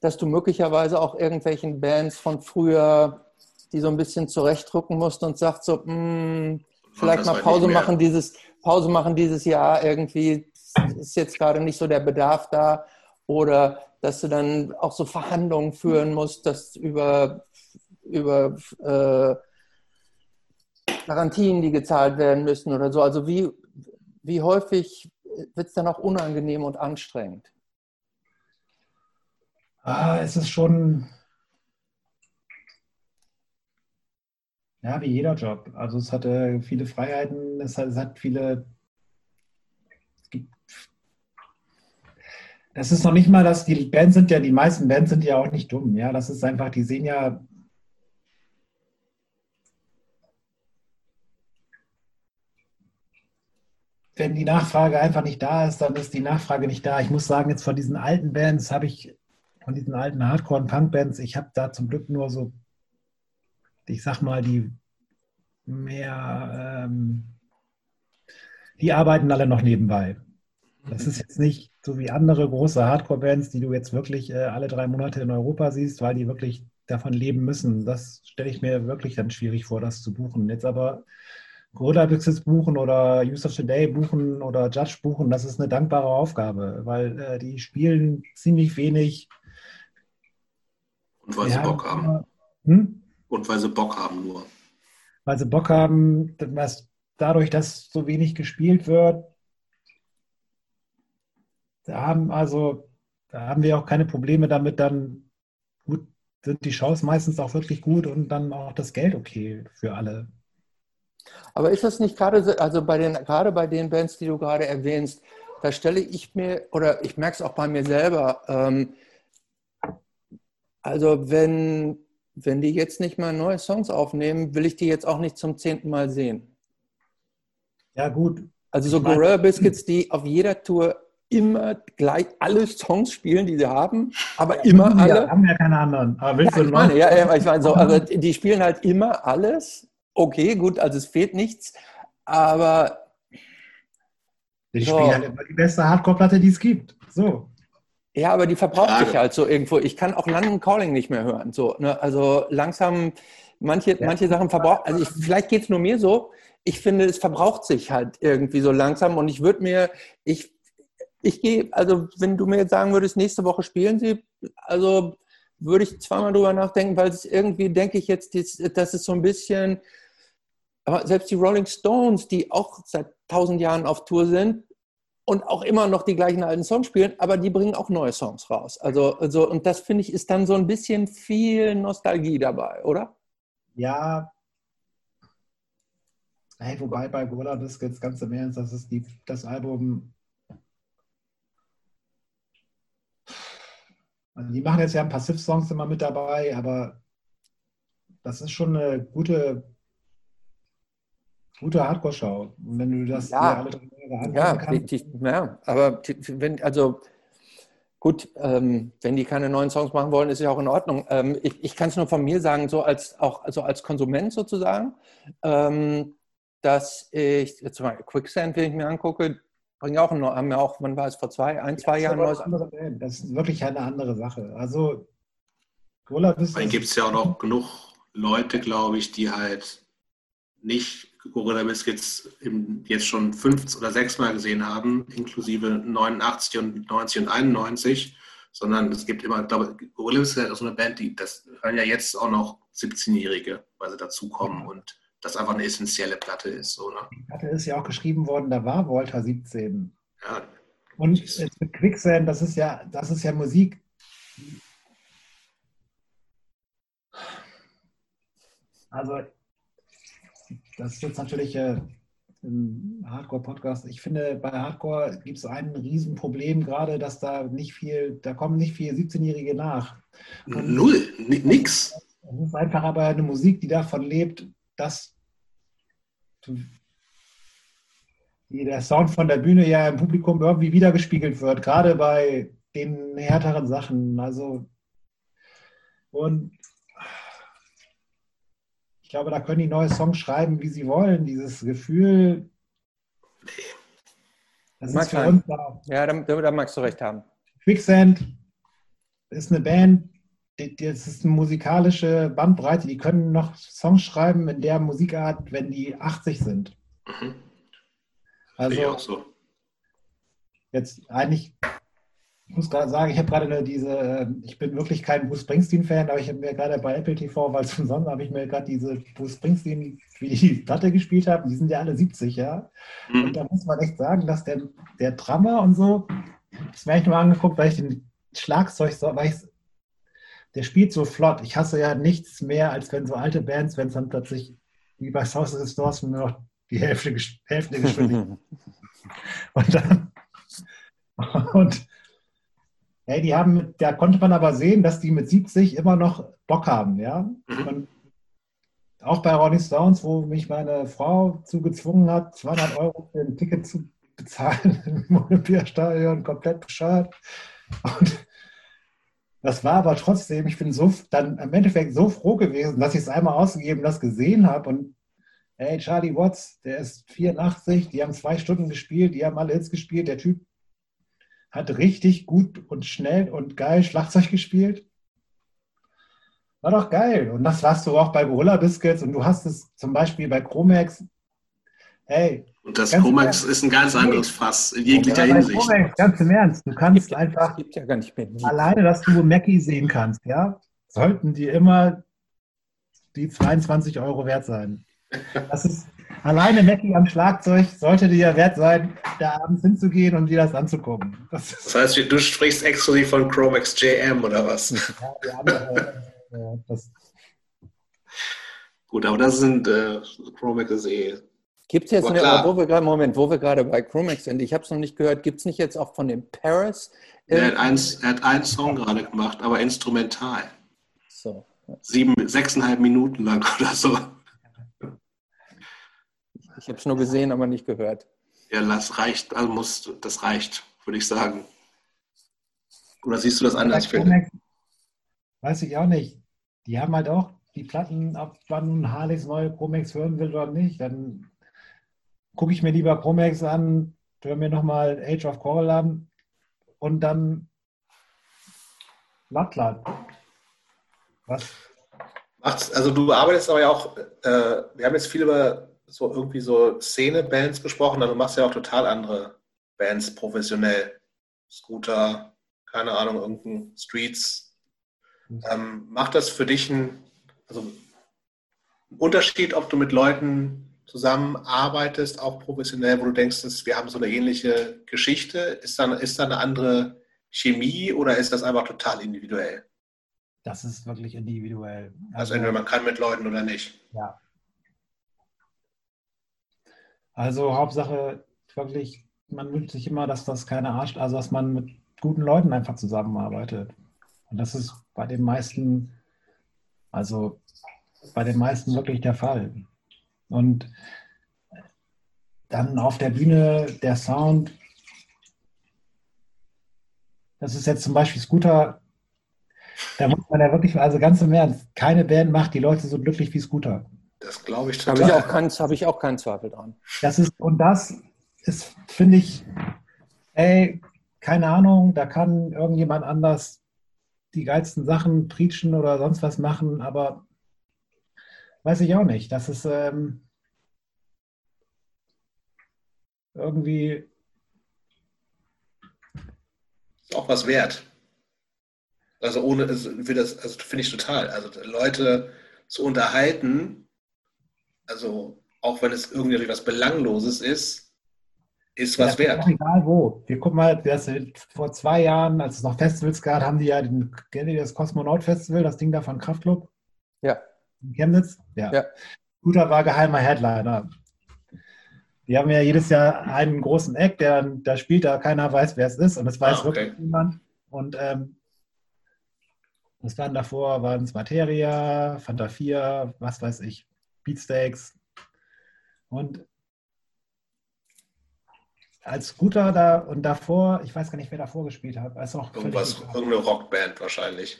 dass du möglicherweise auch irgendwelchen Bands von früher, die so ein bisschen zurechtdrücken musst und sagst so, mm, vielleicht mal Pause machen dieses Pause machen dieses Jahr irgendwie ist jetzt gerade nicht so der Bedarf da oder dass du dann auch so Verhandlungen führen musst, dass über über äh, Garantien, die gezahlt werden müssen oder so. Also wie, wie häufig wird es dann auch unangenehm und anstrengend? Ah, es ist schon, ja, wie jeder Job. Also es hatte viele Freiheiten, es hat, es hat viele, das ist noch nicht mal, dass die Bands sind ja, die meisten Bands sind ja auch nicht dumm, ja, das ist einfach, die sehen ja wenn die Nachfrage einfach nicht da ist, dann ist die Nachfrage nicht da. Ich muss sagen, jetzt von diesen alten Bands habe ich, von diesen alten Hardcore- und Punk-Bands, ich habe da zum Glück nur so, ich sag mal, die mehr, ähm, die arbeiten alle noch nebenbei. Das ist jetzt nicht so wie andere große Hardcore-Bands, die du jetzt wirklich äh, alle drei Monate in Europa siehst, weil die wirklich davon leben müssen. Das stelle ich mir wirklich dann schwierig vor, das zu buchen. Jetzt aber Gorilla Pixels buchen oder Use of the Day buchen oder Judge buchen, das ist eine dankbare Aufgabe, weil äh, die spielen ziemlich wenig. Und weil sie Bock haben. Hm? Und weil sie Bock haben nur. Weil sie Bock haben, was dadurch, dass so wenig gespielt wird, da haben also, da haben wir auch keine Probleme damit, dann gut, sind die Shows meistens auch wirklich gut und dann auch das Geld okay für alle. Aber ist das nicht gerade, also bei den, gerade bei den Bands, die du gerade erwähnst, da stelle ich mir, oder ich merke es auch bei mir selber, ähm, also wenn, wenn die jetzt nicht mal neue Songs aufnehmen, will ich die jetzt auch nicht zum zehnten Mal sehen. Ja, gut. Also so Gorilla Biscuits, die auf jeder Tour immer gleich alle Songs spielen, die sie haben, aber ja, immer alle. Ja, haben ja keine anderen. Aber willst ja, du ich meine, ja, ich meine so, also die spielen halt immer alles okay, gut, also es fehlt nichts, aber. Ich so. spiele halt immer die beste Hardcore-Platte, die es gibt. So. Ja, aber die verbraucht Frage. sich halt so irgendwo. Ich kann auch London Calling nicht mehr hören. So, ne? Also langsam, manche, ja. manche Sachen verbraucht. Also ich, vielleicht geht es nur mir so. Ich finde, es verbraucht sich halt irgendwie so langsam. Und ich würde mir, ich, ich gehe, also wenn du mir jetzt sagen würdest, nächste Woche spielen sie, also würde ich zweimal drüber nachdenken, weil es irgendwie, denke ich jetzt, das ist so ein bisschen, aber selbst die Rolling Stones, die auch seit tausend Jahren auf Tour sind und auch immer noch die gleichen alten Songs spielen, aber die bringen auch neue Songs raus. Also, also und das finde ich ist dann so ein bisschen viel Nostalgie dabei, oder? Ja. Hey, wobei bei Gorilla Biscuits ganz im Ernst, das ist die, das Album. Also die machen jetzt ja ein paar Sif-Songs immer mit dabei, aber das ist schon eine gute gute Hardcore-Show. wenn du das ja, alle Jahre ja. Die, ja, aber wenn, also gut, ähm, wenn die keine neuen Songs machen wollen, ist ja auch in Ordnung. Ähm, ich ich kann es nur von mir sagen, so als auch also als Konsument sozusagen, ähm, dass ich jetzt mal Quicksand, wenn ich mir angucke, bringen auch noch, haben ja auch, wann war es vor zwei, ein, zwei Jahren neues. Das ist wirklich eine andere Sache. Also Dann gibt es ja auch noch genug Leute, glaube ich, die halt nicht Gorilla Biscuits jetzt schon fünf oder sechs Mal gesehen haben, inklusive 89 und 90 und 91, sondern es gibt immer, ich glaube, Gorilla Biscuits ist so eine Band, die, das hören ja jetzt auch noch 17-Jährige, weil sie dazukommen und das einfach eine essentielle Platte ist. So, ne? Die Platte ist ja auch geschrieben worden, da war Walter 17. Ja. Und jetzt mit Quicksand, das ist ja, das ist ja Musik, also das ist jetzt natürlich äh, ein Hardcore-Podcast. Ich finde, bei Hardcore gibt es ein Riesenproblem gerade, dass da nicht viel, da kommen nicht viele 17-Jährige nach. Und Null, nix. Es ist einfach aber eine Musik, die davon lebt, dass der Sound von der Bühne ja im Publikum irgendwie wiedergespiegelt wird, gerade bei den härteren Sachen. Also und glaube, da können die neue Songs schreiben, wie sie wollen. Dieses Gefühl, das ist für uns da. Ja, da, da, magst du recht haben. Quicksand ist eine Band, das ist eine musikalische Bandbreite. Die können noch Songs schreiben in der Musikart, wenn die 80 sind. Mhm. Also, so. jetzt eigentlich Ich muss gerade sagen, ich habe gerade diese, ich bin wirklich kein Bruce Springsteen-Fan, aber ich habe mir gerade bei Apple TV, weil es umsonst habe ich mir gerade diese Bruce Springsteen, wie die Platte gespielt haben, die sind ja alle 70, ja. Mhm. Und da muss man echt sagen, dass der, der Drummer und so, das mir echt nur angeguckt, weil ich den Schlagzeug so, weil ich, der spielt so flott. Ich hasse ja nichts mehr, als wenn so alte Bands, wenn es dann plötzlich, wie bei South of the Stores, nur noch die Hälfte, Hälfte Geschwindigkeit. und dann, und Hey, die haben, da konnte man aber sehen, dass die mit 70 immer noch Bock haben, ja. Mhm. Und auch bei Rolling Stones, wo mich meine Frau zugezwungen hat, 200 Euro für ein Ticket zu bezahlen im Olympiastadion, komplett bescheuert. Und das war aber trotzdem, ich bin so dann im Endeffekt so froh gewesen, dass ich es einmal ausgegeben, das gesehen habe. Und hey, Charlie Watts, der ist 84, die haben zwei Stunden gespielt, die haben alle Hits gespielt. Der Typ hat richtig gut und schnell und geil Schlagzeug gespielt. War doch geil. Und das warst du auch bei Gorilla Biscuits und du hast es zum Beispiel bei Chromex. Hey. Und das Chromex ist ein ganz anderes Fass in jeglicher ja, Hinsicht. Chromex, ganz im Ernst. Du kannst gibt, einfach gibt ja gar nicht mehr alleine, dass du Mackie sehen kannst, ja, sollten die immer die 22 Euro wert sein. Das ist, Alleine Mackie am Schlagzeug sollte dir ja wert sein, da abends hinzugehen und dir das anzugucken. Das, das heißt, du sprichst exklusiv von Chromex JM oder was? Ja, die andere, äh, das Gut, aber das sind äh, Chromex eh. Gibt es jetzt, eine, wo wir gerade, Moment, wo wir gerade bei Chromex sind, ich habe es noch nicht gehört, gibt es nicht jetzt auch von dem Paris? Er hat, ein, er hat einen Song gerade gemacht, aber instrumental. So. Sieben, sechseinhalb Minuten lang oder so. Ich habe es nur gesehen, aber nicht gehört. Ja, das reicht, also muss, das reicht, würde ich sagen. Oder siehst du das anders, Philipp? Weiß ich auch nicht. Die haben halt auch die Platten, ob man nun Harleys neue Chromex hören will oder nicht. Dann gucke ich mir lieber Chromex an, höre mir nochmal Age of Coral an und dann Lattland. Was? Also du arbeitest aber ja auch, äh, wir haben jetzt viel über so irgendwie so Szene-Bands besprochen, aber du machst ja auch total andere Bands professionell. Scooter, keine Ahnung, irgendein Streets. Ähm, macht das für dich einen, also einen Unterschied, ob du mit Leuten zusammenarbeitest, auch professionell, wo du denkst, dass wir haben so eine ähnliche Geschichte? Ist da, ist da eine andere Chemie oder ist das einfach total individuell? Das ist wirklich individuell. Also, also entweder man kann mit Leuten oder nicht. Ja, also Hauptsache wirklich, man wünscht sich immer, dass das keine Arsch, also dass man mit guten Leuten einfach zusammenarbeitet. Und das ist bei den meisten, also bei den meisten wirklich der Fall. Und dann auf der Bühne der Sound, das ist jetzt zum Beispiel Scooter, da muss man ja wirklich, also ganz im Ernst, keine Band macht die Leute so glücklich wie Scooter. Das glaube ich total. Habe ich, auch kein, hab ich auch keinen Zweifel dran. Das ist, und das ist, finde ich, ey, keine Ahnung, da kann irgendjemand anders die geilsten Sachen preachen oder sonst was machen, aber weiß ich auch nicht. Das ist ähm, irgendwie. Ist auch was wert. Also ohne, also, also finde ich total. Also Leute zu unterhalten, also auch wenn es irgendwie was Belangloses ist, ist was ja, wert. Egal wo. Wir gucken mal, das, vor zwei Jahren, als es noch Festivals gab, haben die ja den, das Kosmonaut Festival, das Ding da von Kraftclub. Ja. In Chemnitz? Ja. ja. Guter war geheimer Headliner. Die haben ja jedes Jahr einen großen Eck, der da spielt, da keiner weiß, wer es ist. Und es weiß ah, okay. wirklich niemand. Und ähm, das waren davor, waren es Materia, Fanta 4, was weiß ich. Beatsteaks. Und als Scooter da und davor, ich weiß gar nicht, wer davor gespielt hat. Weiß auch Irgendwas, irgendeine Rockband wahrscheinlich.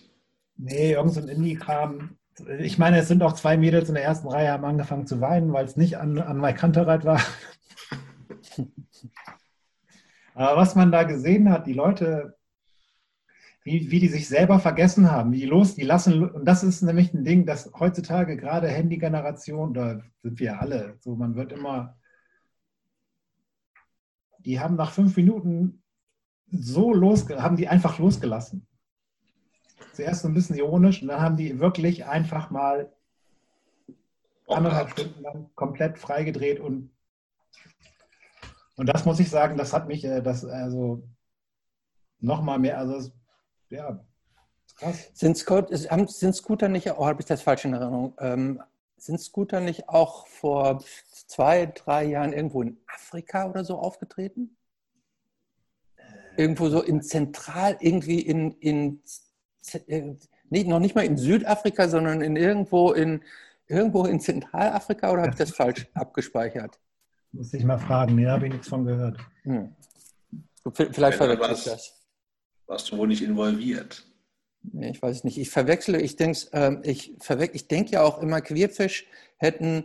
Nee, irgendein so Indie-Kram. Ich meine, es sind auch zwei Mädels in der ersten Reihe, haben angefangen zu weinen, weil es nicht an, an Mike Kantereit war. Aber was man da gesehen hat, die Leute wie, wie die sich selber vergessen haben, wie los, die lassen, und das ist nämlich ein Ding, dass heutzutage gerade Handy-Generation, da sind wir alle, so man wird immer, die haben nach fünf Minuten so los, haben die einfach losgelassen. Zuerst so ein bisschen ironisch und dann haben die wirklich einfach mal anderthalb Stunden lang komplett freigedreht und und das muss ich sagen, das hat mich, äh, das also nochmal mehr, also ja, krass. Sind, sind Scooter nicht, oh, habe ich das falsch in Erinnerung, ähm, sind Scooter nicht auch vor zwei, drei Jahren irgendwo in Afrika oder so aufgetreten? Irgendwo so in Zentral, irgendwie in, in, in nee, noch nicht mal in Südafrika, sondern in irgendwo in, irgendwo in Zentralafrika oder habe ich das falsch abgespeichert? Muss ich mal fragen, nee, habe ich nichts von gehört. Hm. Vielleicht verwechsel ich das. Warst du wohl nicht involviert? Nee, ich weiß es nicht. Ich verwechsle, ich denke ähm, ich, ich denk ja auch immer, Queerfisch hätten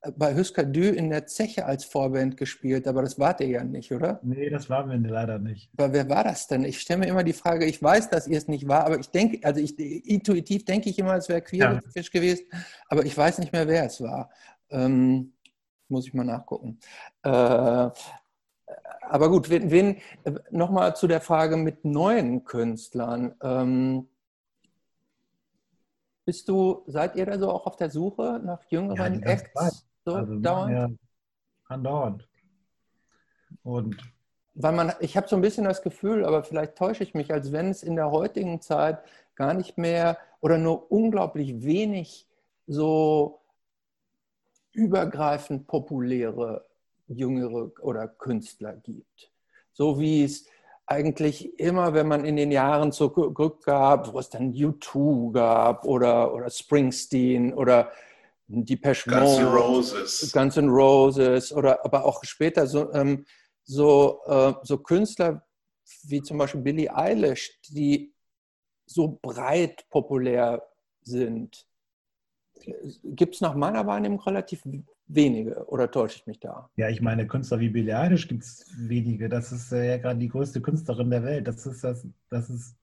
äh, bei Husker Dü in der Zeche als Vorband gespielt, aber das wart ihr ja nicht, oder? Nee, das waren wir leider nicht. Aber wer war das denn? Ich stelle mir immer die Frage, ich weiß, dass ihr es nicht war, aber ich denke, also ich, intuitiv denke ich immer, es wäre Queerfisch ja. gewesen, aber ich weiß nicht mehr, wer es war. Ähm, muss ich mal nachgucken. Äh, aber gut, wen, wen nochmal zu der Frage mit neuen Künstlern. Ähm, bist du, seid ihr da so auch auf der Suche nach jüngeren ja, Acts? So also, dauernd? Ja, andauernd. Und weil man, ich habe so ein bisschen das Gefühl, aber vielleicht täusche ich mich, als wenn es in der heutigen Zeit gar nicht mehr oder nur unglaublich wenig so übergreifend populäre jüngere oder Künstler gibt. So wie es eigentlich immer, wenn man in den Jahren zurückgab, wo es dann U2 gab oder, oder Springsteen oder Depeche Mode, Guns N' Roses, Guns N' Roses oder aber auch später so, ähm, so, äh, so Künstler wie zum Beispiel Billie Eilish, die so breit populär sind gibt es nach meiner Wahrnehmung relativ wenige oder täusche ich mich da? Ja, ich meine, Künstler wie Billie Eilish gibt es wenige. Das ist äh, ja gerade die größte Künstlerin der Welt. Das ist das, das ist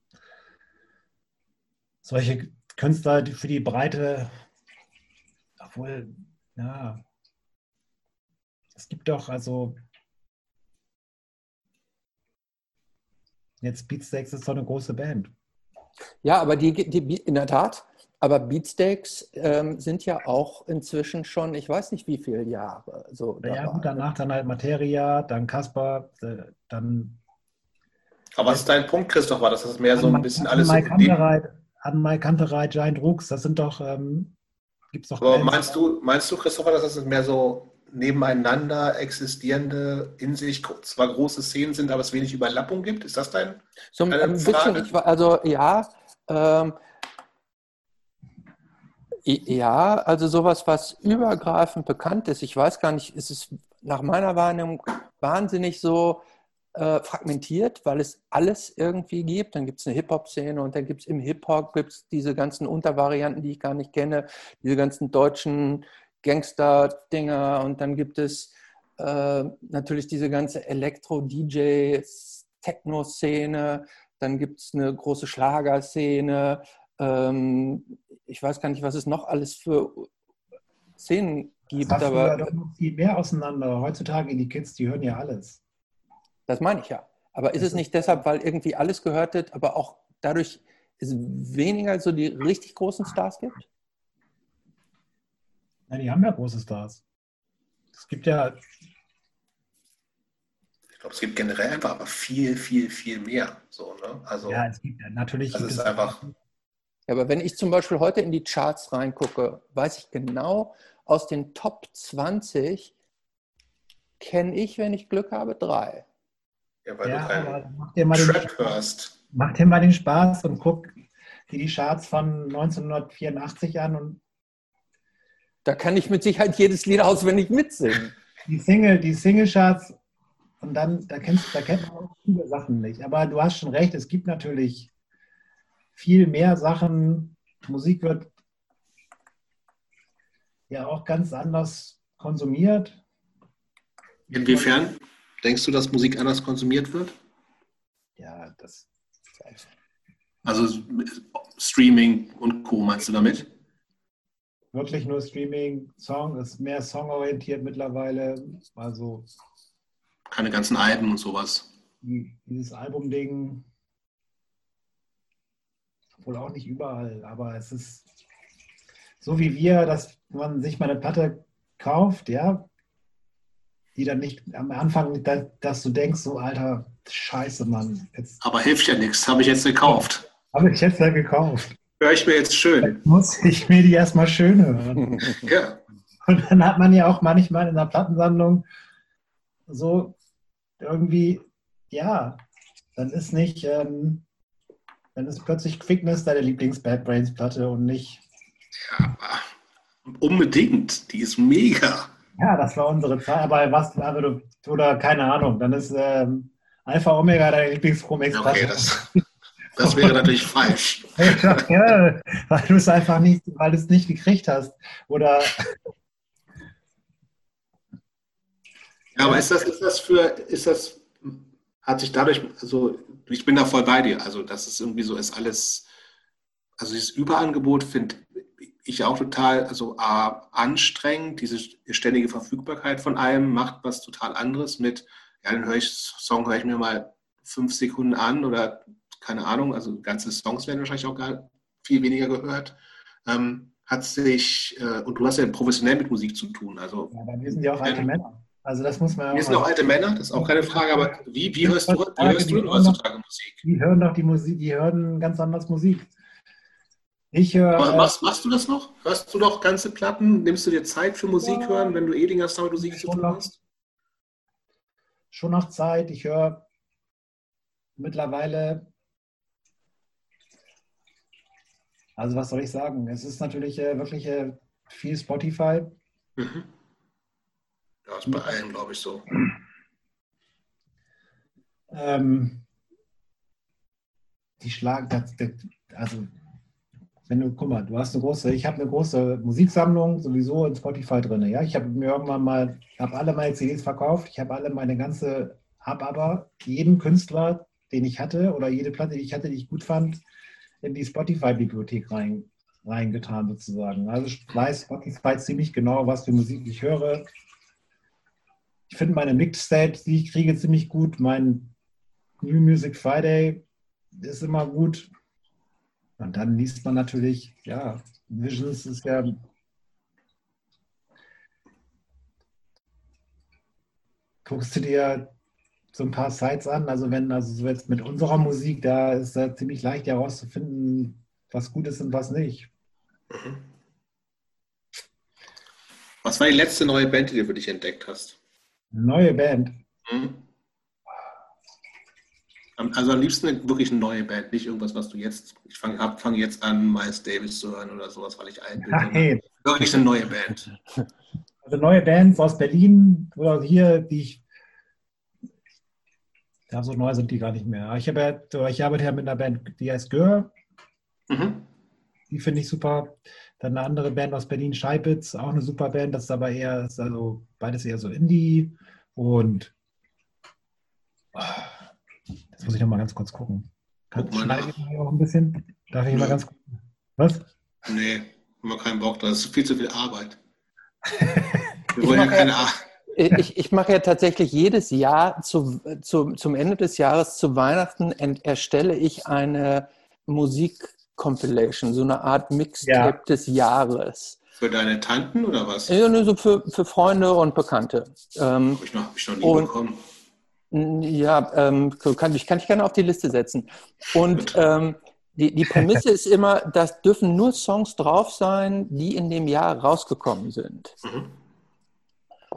solche Künstler die für die breite, obwohl, ja, es gibt doch also jetzt Beatsteaks ist doch eine große Band. Ja, aber die, die in der Tat, aber Beatsteaks ähm, sind ja auch inzwischen schon, ich weiß nicht wie viele Jahre. So ja, gut, danach dann halt Materia, dann Kasper, äh, dann. Aber was ist dein Punkt, Christoph? War das, das mehr so ein bisschen alles Mike so Anmai Kanterei, Giant Rooks, das sind doch, ähm, gibt es doch. Aber meinst du, meinst du, Christopher, dass das mehr so nebeneinander existierende, in sich zwar große Szenen sind, aber es wenig Überlappung gibt? Ist das dein? So ein bisschen, ich, also ja. Ähm, ja, also sowas, was übergreifend bekannt ist. Ich weiß gar nicht, ist es nach meiner Wahrnehmung wahnsinnig so äh, fragmentiert, weil es alles irgendwie gibt. Dann gibt es eine Hip-Hop-Szene und dann gibt es im Hip-Hop gibt's diese ganzen Untervarianten, die ich gar nicht kenne, diese ganzen deutschen Gangster-Dinger und dann gibt es äh, natürlich diese ganze Elektro-DJ-Techno-Szene, dann gibt es eine große Schlagerszene, ähm, ich weiß gar nicht, was es noch alles für Szenen gibt. Das aber doch noch viel mehr auseinander. Heutzutage die Kids, die hören ja alles. Das meine ich ja. Aber ist es nicht deshalb, weil irgendwie alles gehört wird, aber auch dadurch es weniger so die richtig großen Stars gibt? Nein, die haben ja große Stars. Es gibt ja. Ich glaube, es gibt generell einfach aber viel, viel, viel mehr. So, ne? also, ja, es gibt natürlich. Das ist einfach. Ja, aber wenn ich zum Beispiel heute in die Charts reingucke, weiß ich genau, aus den Top 20 kenne ich, wenn ich Glück habe, drei. Ja, weil ja, du keinen mach dir mal Track den, hörst. Mach dir mal den Spaß und guck dir die Charts von 1984 an und da kann ich mit Sicherheit jedes Lied auswendig mitsingen. Die Single, die Single-Charts und dann, da, kennst, da kennt man auch viele Sachen nicht. Aber du hast schon recht, es gibt natürlich viel mehr Sachen. Musik wird ja auch ganz anders konsumiert. Inwiefern denkst du, dass Musik anders konsumiert wird? Ja, das. Also Streaming und Co. meinst du damit? Wirklich nur Streaming, Song ist mehr songorientiert mittlerweile. Also keine ganzen Alben und sowas. dieses Album-Ding, wohl auch nicht überall, aber es ist so wie wir, dass man sich mal eine Platte kauft, ja, die dann nicht am Anfang, dass du denkst, so alter Scheiße, Mann. Jetzt, aber hilft ja nichts, habe ich jetzt gekauft. Habe ich jetzt ja gekauft. Höre ich mir jetzt schön. Jetzt muss ich mir die erstmal schön hören. ja. Und dann hat man ja auch manchmal in der Plattensammlung so irgendwie, ja, dann ist nicht, ähm, dann ist plötzlich Quickness deine Lieblings-Bad Brains-Platte und nicht. Ja, unbedingt. Die ist mega. Ja, das war unsere Zeit, aber was, aber du, oder keine Ahnung, dann ist ähm, Alpha Omega deine Lieblings-Chromex-Platte. Okay, das, das wäre natürlich falsch. ja, weil du es einfach nicht, weil du es nicht gekriegt hast. Oder Ja, aber ist das, ist das für, ist das, hat sich dadurch, also ich bin da voll bei dir, also das ist irgendwie so, ist alles, also dieses Überangebot finde ich auch total, also A, anstrengend, diese ständige Verfügbarkeit von allem macht was total anderes mit, ja, den höre ich, Song höre ich mir mal fünf Sekunden an oder keine Ahnung, also ganze Songs werden wahrscheinlich auch gar viel weniger gehört. Ähm, hat sich, äh, und du hast ja professionell mit Musik zu tun, also. Ja, mir sind ja auch alte Männer. Also das muss man. Wir sind auch alte Männer, das ist auch keine Frage, aber wie, wie hörst du, wie hörst du denn heutzutage Musik? Die hören doch die Musik, die hören ganz anders Musik. Ich höre. Mach, machst, machst, du das noch? Hörst du noch ganze Platten? Nimmst du dir Zeit für Musik ja, hören, wenn du eh den ganzen Tag mit Musik zu tun hast? Schon noch Zeit. Ich höre mittlerweile. Also was soll ich sagen? Es ist natürlich äh, wirklich äh, viel Spotify. Mhm. Ja, ist bei allen, glaube ich, so. Ähm, die schlagen, das, das, also wenn du, guck mal, du hast eine große, ich habe eine große Musiksammlung sowieso in Spotify drin. Ja, ich habe mir irgendwann mal, habe alle meine CDs verkauft, ich habe alle meine ganze, habe aber jeden Künstler, den ich hatte oder jede Platte, die ich hatte, die ich gut fand, in die Spotify-Bibliothek rein, reingetan sozusagen. Also ich weiß Spotify ziemlich genau, was für Musik ich höre, ich finde meine Mixtape, die ich kriege, ziemlich gut. Mein New Music Friday ist immer gut. Und dann liest man natürlich, ja, Visions ist ja guckst du dir so ein paar Sites an. Also wenn, also so jetzt mit unserer Musik, da ist da ziemlich leicht herauszufinden, was gut ist und was nicht. Was war die letzte neue Band, die du für dich entdeckt hast? Neue Band. Mhm. Also am liebsten wirklich eine neue Band, nicht irgendwas, was du jetzt, ich fange fang jetzt an, Miles Davis zu hören oder sowas, weil ich alt bin. Nein. Wirklich eine neue Band. Also neue Bands aus Berlin oder hier, die ich, ja, so neu sind die gar nicht mehr. Ich, habe ich arbeite ja mit einer Band, die heißt Gör. Mhm. Die finde ich super. Dann eine andere Band aus Berlin, Scheipitz, auch eine super Band. Das ist aber eher, ist also beides eher so Indie. Und jetzt muss ich noch mal ganz kurz gucken. Kann, Guck mal ich auch ein bisschen? Darf ich Nö. mal ganz kurz? Was? Nee, immer keinen Bock. Das ist viel zu viel Arbeit. Wir wollen ja keine Arbeit. Ich, ich, mache ja tatsächlich jedes Jahr zu, zu, zum Ende des Jahres zu Weihnachten erstelle ich eine Musik Compilation, so eine Art Mixtape ja. des Jahres. Für deine Tanten oder was? Ja, nur so für, für Freunde und Bekannte. Ähm, Habe ich, noch, hab ich noch nie und, bekommen. Ja, ähm, kann, ich kann ich gerne auf die Liste setzen. Und ähm, die, die Prämisse ist immer, das dürfen nur Songs drauf sein, die in dem Jahr rausgekommen sind. Mhm.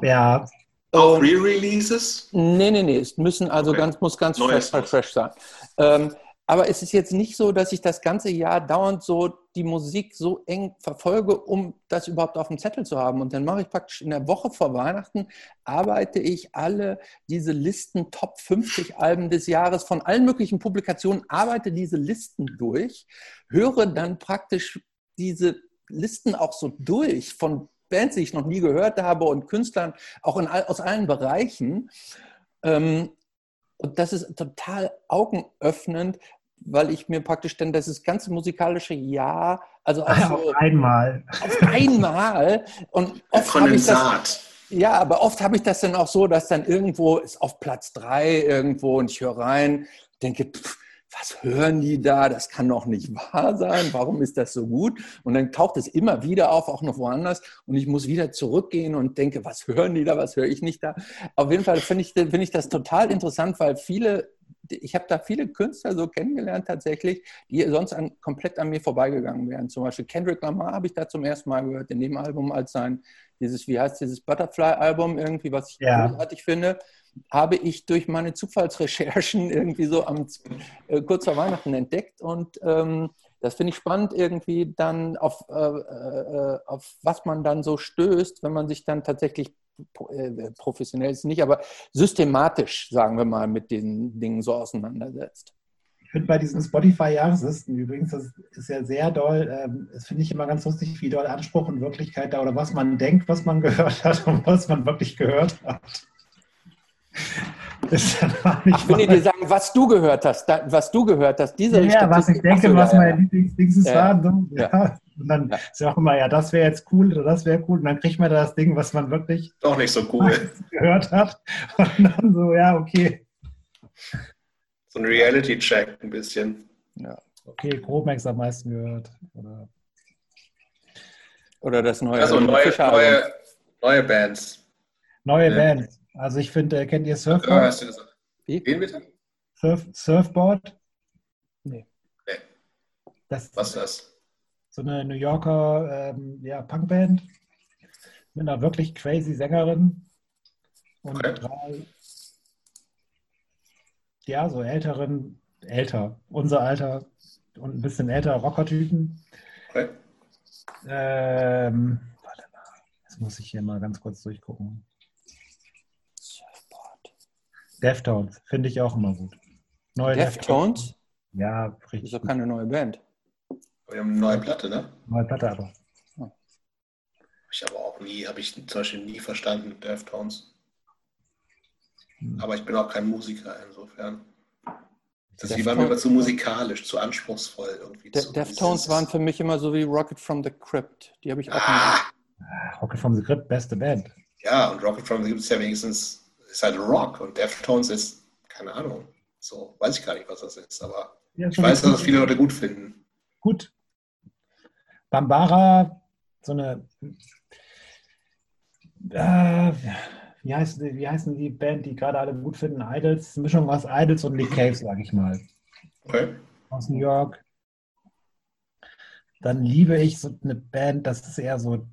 Ja. Auch Re-Releases? Nee, nee, nee. Es müssen also okay. ganz, muss ganz fresh, fresh, sein. Ähm, aber es ist jetzt nicht so, dass ich das ganze Jahr dauernd so die Musik so eng verfolge, um das überhaupt auf dem Zettel zu haben. Und dann mache ich praktisch in der Woche vor Weihnachten, arbeite ich alle diese Listen, Top 50 Alben des Jahres von allen möglichen Publikationen, arbeite diese Listen durch, höre dann praktisch diese Listen auch so durch von Bands, die ich noch nie gehört habe und Künstlern auch in, aus allen Bereichen. Ähm, und das ist total augenöffnend, weil ich mir praktisch dann das ganze musikalische Jahr, also auf, so, auf einmal. Auf einmal. Und oft habe ich das, Ja, aber oft habe ich das dann auch so, dass dann irgendwo ist auf Platz drei irgendwo und ich höre rein, denke, pff, was hören die da? Das kann doch nicht wahr sein. Warum ist das so gut? Und dann taucht es immer wieder auf, auch noch woanders. Und ich muss wieder zurückgehen und denke, was hören die da? Was höre ich nicht da? Auf jeden Fall finde ich, find ich das total interessant, weil viele, ich habe da viele Künstler so kennengelernt tatsächlich, die sonst an, komplett an mir vorbeigegangen wären. Zum Beispiel Kendrick Lamar habe ich da zum ersten Mal gehört, in dem Album als sein, dieses, wie heißt dieses Butterfly-Album irgendwie, was ich Ja. großartig finde habe ich durch meine Zufallsrecherchen irgendwie so am, äh, kurz vor Weihnachten entdeckt und ähm, das finde ich spannend irgendwie dann auf, äh, äh, auf was man dann so stößt, wenn man sich dann tatsächlich äh, professionell ist nicht, aber systematisch, sagen wir mal, mit den Dingen so auseinandersetzt. Ich finde bei diesen Spotify-Jahreslisten übrigens, das ist ja sehr doll, ähm, das finde ich immer ganz lustig, wie doll Anspruch und Wirklichkeit da oder was man denkt, was man gehört hat und was man wirklich gehört hat. Ist dann auch nicht Ach, wenn die dir sagen, was du gehört hast, da, was du gehört hast, diese ja, was ich Statistik- denke, so, was ja, meine ja. Lieblingsdings Ja. waren. So. Ja. Ja. Und dann Ja. ist ja auch immer, ja, das wäre jetzt cool oder das wäre cool. Und dann kriegt man da das Ding, was man wirklich Doch nicht so cool. gehört hat. Und dann so, ja, okay. So ein Reality-Check ein bisschen. Okay, Chromex am meisten gehört. Oder Oder das neue Also neue, neue, neue Bands. neue Ja. Bands. Also ich finde, äh, kennt ihr Ja, Surfboard? hast du gesagt. Wie? Wen bitte? Surf, Surfboard? Nee. Nee. Das Was ist das? so eine New Yorker ähm, ja, Punkband mit einer wirklich crazy Sängerin und Okay. drei, ja, so älteren, älter, unser Alter und ein bisschen älter Rockertypen. Okay. Ähm, warte mal, jetzt muss ich hier mal ganz kurz durchgucken. Deftones, finde ich auch immer gut. Neue Deftones? Ja, Das ist richtig. doch keine neue Band. Wir haben eine neue Platte, ne? Neue Platte aber. Hab ich aber auch nie, habe ich zum Beispiel nie verstanden, Deftones. Hm. Aber ich bin auch kein Musiker insofern. Das Deftones- war mir immer zu musikalisch, zu anspruchsvoll irgendwie. De zu Deftones waren für mich immer so wie Rocket from the Crypt. Die habe ich auch Ah, Ah, Rocket from the Crypt, beste Band. ja, und Rocket from the gibt es ja wenigstens, ist halt Rock und Deftones ist, keine Ahnung, so, weiß ich gar nicht, was das ist, aber Ja, ich weiß, dass das viele Leute gut finden. Gut. Bambara, so eine. Äh, wie, heißt, wie heißen die Band, die gerade alle gut finden? Idols, Mischung aus Idols und Nick Cave, sage ich mal. Okay. Aus New York. Dann liebe ich so eine Band, das ist eher so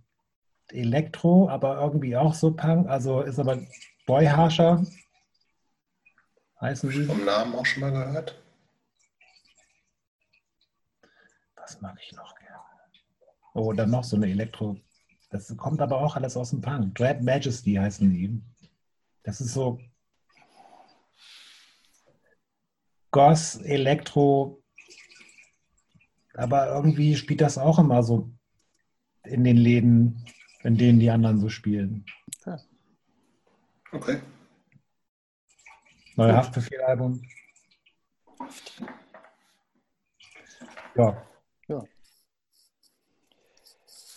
Elektro, aber irgendwie auch so Punk. Also ist aber Boy Harsher. Heißen die? Vom Namen auch schon mal gehört. Was mag ich noch gerne? Oh, dann noch so eine Elektro. Das kommt aber auch alles aus dem Punk. Dread Majesty heißen die. Das ist so Goss, Elektro. Aber irgendwie spielt das auch immer so in den Läden, in denen die anderen so spielen. Okay. Neue Haftbefehl-Album. Ja,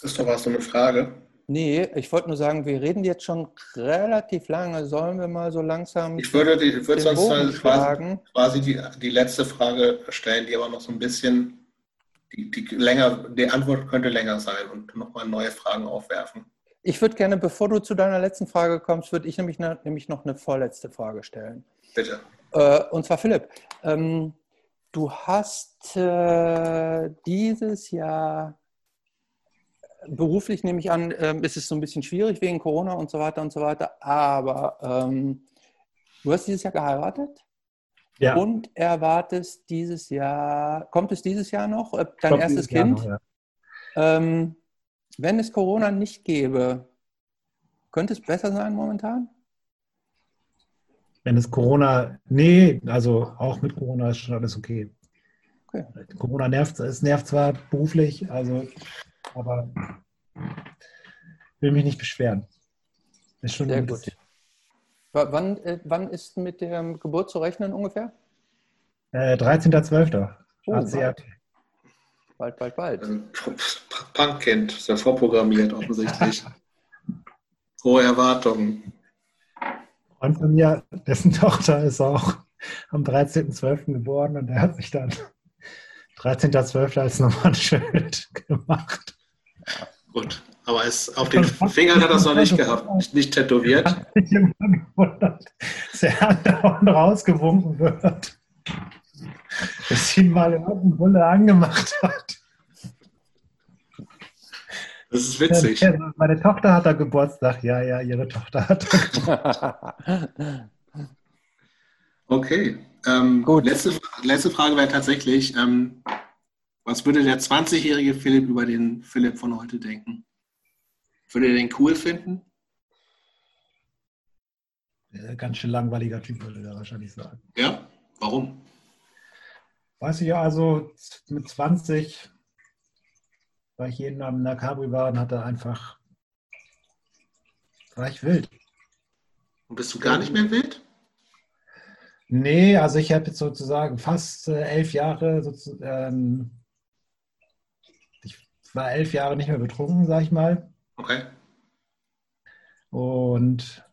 Christoph, hast du eine Frage? Nee, ich wollte nur sagen, wir reden jetzt schon relativ lange. Sollen wir mal so langsam Ich würde, die, ich würde den sonst quasi, schlagen? quasi die, die letzte Frage stellen, die aber noch so ein bisschen, die, die länger, die Antwort könnte länger sein und nochmal neue Fragen aufwerfen. Ich würde gerne, bevor du zu deiner letzten Frage kommst, würde ich nämlich, ne, nämlich noch eine vorletzte Frage stellen. Bitte. Äh, und zwar Philipp, ähm, du hast äh, dieses Jahr beruflich nehme ich an, ähm, ist es so ein bisschen schwierig wegen Corona und so weiter und so weiter, aber ähm, du hast dieses Jahr geheiratet ja. und erwartest dieses Jahr, kommt es dieses Jahr noch, äh, dein Kommt erstes Kind? noch, ja. Ähm, wenn es Corona nicht gäbe, könnte es besser sein momentan? Wenn es Corona, nee, also auch mit Corona ist schon alles okay. Okay. Corona nervt, es nervt zwar beruflich, also, aber will mich nicht beschweren. Ist schon Sehr gut. bisschen- wann, äh, wann ist mit der Geburt zu rechnen ungefähr? Äh, 13.12. Oh, ACAT. Bald, bald, bald. Also, Punkkind, ist ja vorprogrammiert offensichtlich. Hohe Erwartungen. Und von mir, dessen Tochter ist auch am 13.12. geboren und er hat sich dann 13.12. als Nummernschild gemacht. Gut, aber es, auf den Fingern hat er es noch nicht gehabt, nicht tätowiert. Ich habe mich gewundert, dass er andauernd rausgewunken wird, bis ihn mal irgendein Bulle angemacht hat. Das ist witzig. Meine Tochter hat da Geburtstag. Ja, ja, ihre Tochter hat da Geburtstag. okay. Ähm, Gut. Letzte, letzte Frage wäre tatsächlich, ähm, was würde der 20-jährige Philipp über den Philipp von heute denken? Würde er den cool finden? Ganz schön langweiliger Typ, würde er wahrscheinlich sagen. Ja? Warum? Weiß ich ja, also mit 20 war ich jeden Abend in der Cabri war und hatte einfach, war ich wild. Und bist du gar nicht mehr wild? Nee, also ich habe jetzt sozusagen fast äh, elf Jahre, ähm, ich war elf Jahre nicht mehr betrunken, sag ich mal. Okay. Und